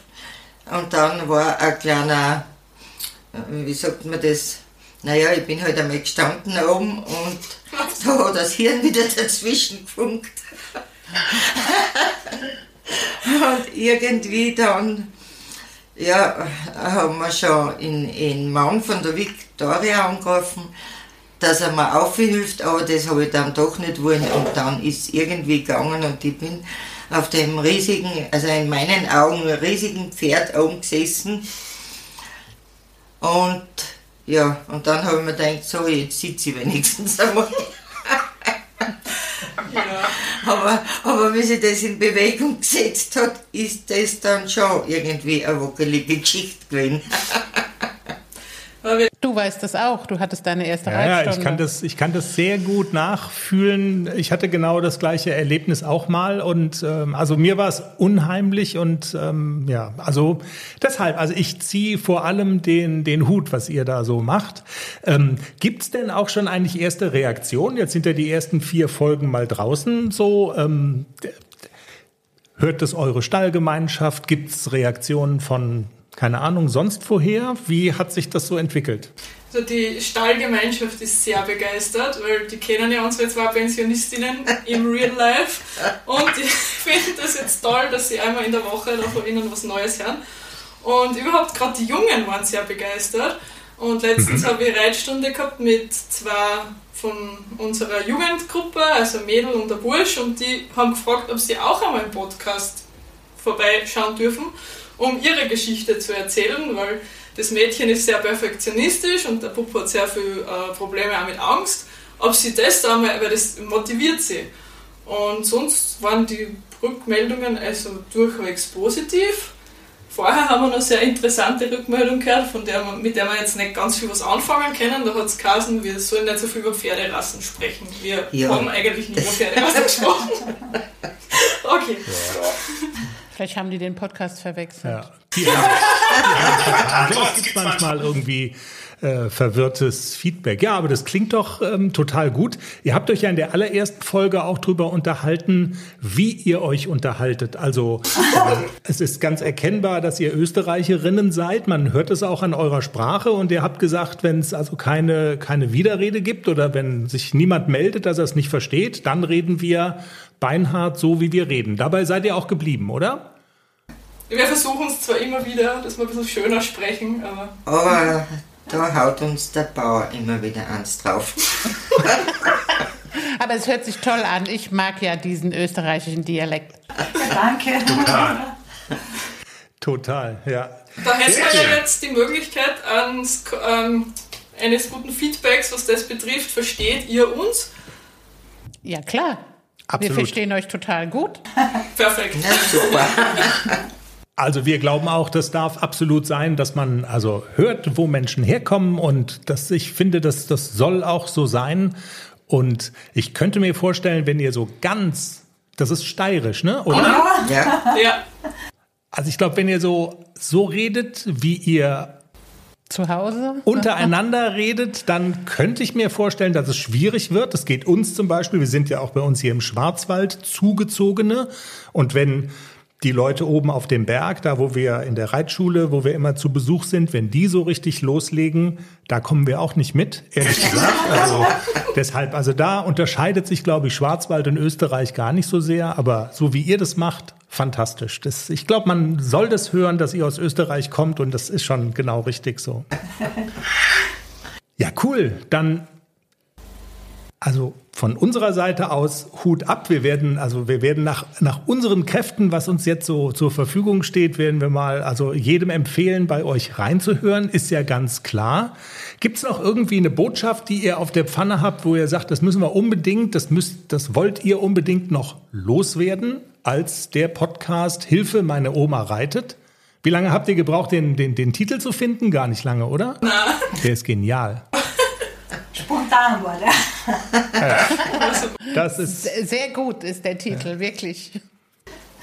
und dann war ein kleiner wie sagt man das? Naja, ich bin halt einmal gestanden oben und da hat das Hirn wieder dazwischen gefunkt. und irgendwie dann, ja, haben wir schon in, in Mann von der Victoria angerufen, dass er mir aufhilft, aber das habe ich dann doch nicht wollen und dann ist es irgendwie gegangen und ich bin auf dem riesigen, also in meinen Augen riesigen Pferd oben gesessen und ja, und dann habe ich mir gedacht, so, jetzt sitze ich wenigstens einmal. Ja. Aber, aber wie sich das in Bewegung gesetzt hat, ist das dann schon irgendwie eine wackelige Geschichte gewesen. Du weißt das auch. Du hattest deine erste Ja, ja, Reitstunde. ich kann, das, ich kann das sehr gut nachfühlen. Ich hatte genau das gleiche Erlebnis auch mal und ähm, also mir war es unheimlich und ähm, ja, also deshalb, also ich ziehe vor allem den, den Hut, was ihr da so macht. Ähm, gibt's denn auch schon eigentlich erste Reaktionen? Jetzt sind ja die ersten vier Folgen mal draußen so. Ähm, hört das eure Stallgemeinschaft? Gibt's Reaktionen von, keine Ahnung, sonst woher? Wie hat sich das so entwickelt? Also die Stallgemeinschaft ist sehr begeistert, weil die kennen ja unsere zwei Pensionistinnen im Real Life und die finden das jetzt toll, dass sie einmal in der Woche da von ihnen was Neues hören. Und überhaupt gerade die Jungen waren sehr begeistert. Und letztens habe ich Reitstunde gehabt mit zwei von unserer Jugendgruppe, also Mädel und der Bursch, und die haben gefragt, ob sie auch einmal im Podcast vorbeischauen dürfen, um ihre Geschichte zu erzählen, weil das Mädchen ist sehr perfektionistisch und der Bub hat sehr viele äh, Probleme auch mit Angst. Ob sie das da mal, weil das motiviert sie. Und sonst waren die Rückmeldungen also durchwegs positiv. Vorher haben wir noch sehr interessante Rückmeldungen gehört, von der mit der wir jetzt nicht ganz viel was anfangen können. Da hat es geheißen, wir sollen nicht so viel über Pferderassen sprechen. Wir Ja. haben eigentlich nie über Pferderassen gesprochen. Okay. Vielleicht haben die den Podcast verwechselt. Ja. Die die gibt manchmal irgendwie äh, verwirrtes Feedback. Ja, aber das klingt doch ähm, total gut. Ihr habt euch ja in der allerersten Folge auch drüber unterhalten, wie ihr euch unterhaltet. Also äh, es ist ganz erkennbar, dass ihr Österreicherinnen seid. Man hört es auch an eurer Sprache und ihr habt gesagt, wenn es also keine, keine Widerrede gibt oder wenn sich niemand meldet, dass er es nicht versteht, dann reden wir beinhart so, wie wir reden. Dabei seid ihr auch geblieben, oder? Wir versuchen es zwar immer wieder, dass wir ein bisschen schöner sprechen, aber Aber da haut uns der Bauer immer wieder eins drauf. Aber es hört sich toll an. Ich mag ja diesen österreichischen Dialekt. Danke. Total, ja. Da hätten wir ja jetzt die Möglichkeit ans, ähm, eines guten Feedbacks, was das betrifft. Versteht ihr uns? Ja, klar. Absolut. Wir verstehen euch total gut. Perfekt. Na super. Also wir glauben auch, das darf absolut sein, dass man also hört, wo Menschen herkommen und dass ich finde, dass das soll auch so sein. Und ich könnte mir vorstellen, wenn ihr so ganz, das ist steirisch, ne? Oder? Ja, Ja. Also ich glaube, wenn ihr so so redet, wie ihr Zu Hause? untereinander redet, dann könnte ich mir vorstellen, dass es schwierig wird. Das geht uns zum Beispiel. Wir sind ja auch bei uns hier im Schwarzwald zugezogene. Und wenn die Leute oben auf dem Berg, da wo wir in der Reitschule, wo wir immer zu Besuch sind, wenn die so richtig loslegen, da kommen wir auch nicht mit, ehrlich gesagt. Also deshalb, also da unterscheidet sich, glaube ich, Schwarzwald und Österreich gar nicht so sehr. Aber so wie ihr das macht, fantastisch. Das, ich glaube, man soll das hören, dass ihr aus Österreich kommt und das ist schon genau richtig so. Ja, cool. Dann also von unserer Seite aus Hut ab. Wir werden, also wir werden nach, nach unseren Kräften, was uns jetzt so zur Verfügung steht, werden wir mal also jedem empfehlen, bei euch reinzuhören, ist ja ganz klar. Gibt es noch irgendwie eine Botschaft, die ihr auf der Pfanne habt, wo ihr sagt, das müssen wir unbedingt, das müsst, das wollt ihr unbedingt noch loswerden, als der Podcast Hilfe, meine Oma reitet? Wie lange habt ihr gebraucht, den, den, den Titel zu finden? Gar nicht lange, oder? Der ist genial. Spontan war der. Das ist Sehr gut ist der Titel, wirklich.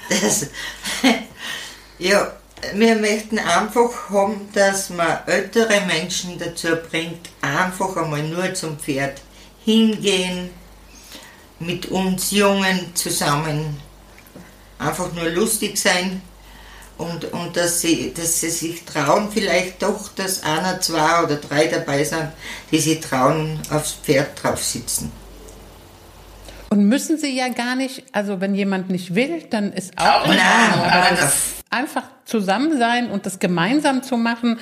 das, ja, wir möchten einfach haben, dass man ältere Menschen dazu bringt, einfach einmal nur zum Pferd hingehen, mit uns Jungen zusammen einfach nur lustig sein Und, und dass, sie, dass sie sich trauen, vielleicht doch, dass einer, zwei oder drei dabei sind, die sich trauen, aufs Pferd drauf sitzen. Und müssen sie ja gar nicht, also wenn jemand nicht will, dann ist auch in Nein, nein. das einfach zusammen sein und das gemeinsam zu machen,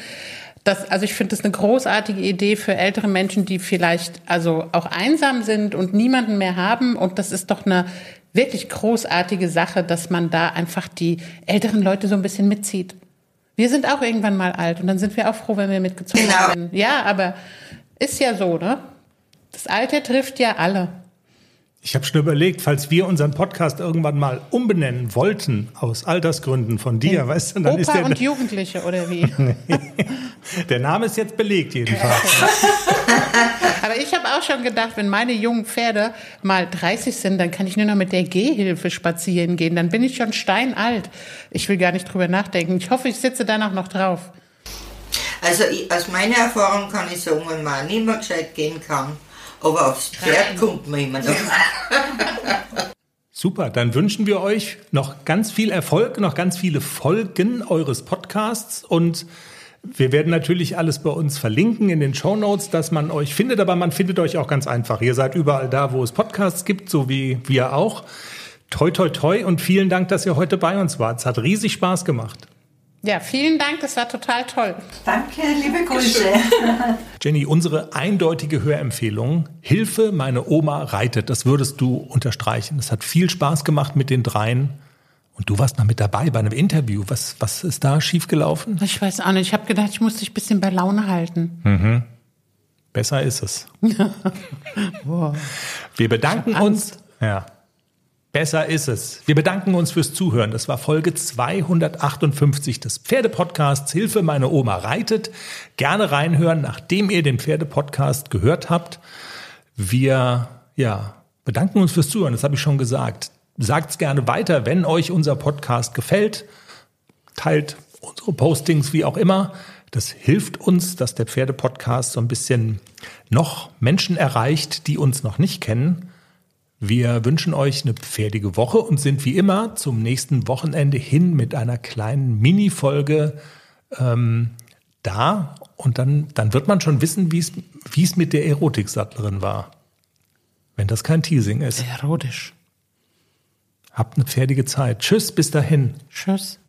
das, also ich finde das eine großartige Idee für ältere Menschen, die vielleicht also auch einsam sind und niemanden mehr haben. Und das ist doch eine wirklich großartige Sache, dass man da einfach die älteren Leute so ein bisschen mitzieht. Wir sind auch irgendwann mal alt und dann sind wir auch froh, wenn wir mitgezogen Genau. werden. Ja, aber ist ja so, ne? Das Alter trifft ja alle. Ich habe schon überlegt, falls wir unseren Podcast irgendwann mal umbenennen wollten, aus Altersgründen von dir, weißt du, dann ist Opa der, und Jugendliche oder wie? der Name ist jetzt belegt jedenfalls. Aber ich habe auch schon gedacht, wenn meine jungen Pferde mal 30 sind, dann kann ich nur noch mit der Gehhilfe spazieren gehen. Dann bin ich schon steinalt. Ich will gar nicht drüber nachdenken. Ich hoffe, ich sitze dann auch noch drauf. Also ich, aus meiner Erfahrung kann ich sagen, wenn man nicht mehr gescheit gehen kann, aber aufs Pferd kommt man immer noch. Super, dann wünschen wir euch noch ganz viel Erfolg, noch ganz viele Folgen eures Podcasts und wir werden natürlich alles bei uns verlinken in den Show Notes, dass man euch findet, aber man findet euch auch ganz einfach. Ihr seid überall da, wo es Podcasts gibt, so wie wir auch. Toi, toi, toi und vielen Dank, dass ihr heute bei uns wart. Es hat riesig Spaß gemacht. Ja, vielen Dank, das war total toll. Danke, liebe Grüße. Jenny, unsere eindeutige Hörempfehlung, Hilfe, meine Oma reitet, das würdest du unterstreichen. Es hat viel Spaß gemacht mit den dreien. Und du warst noch mit dabei bei einem Interview. Was, was ist da schiefgelaufen? Ich weiß auch nicht, ich habe gedacht, ich muss dich ein bisschen bei Laune halten. Besser ist es. Wir bedanken uns. Ja. Besser ist es. Wir bedanken uns fürs Zuhören. Das war Folge 258 des Pferdepodcasts Hilfe, meine Oma reitet. Gerne reinhören, nachdem ihr den Pferdepodcast gehört habt. Wir, ja, bedanken uns fürs Zuhören. Das habe ich schon gesagt. Sagt's gerne weiter, wenn euch unser Podcast gefällt. Teilt unsere Postings wie auch immer. Das hilft uns, dass der Pferdepodcast so ein bisschen noch Menschen erreicht, die uns noch nicht kennen. Wir wünschen euch eine pferdige Woche und sind wie immer zum nächsten Wochenende hin mit einer kleinen Mini-Folge ähm, da. Und dann, dann wird man schon wissen, wie es wie es mit der Erotiksattlerin war. Wenn das kein Teasing ist. Erotisch. Habt eine pferdige Zeit. Tschüss, bis dahin. Tschüss.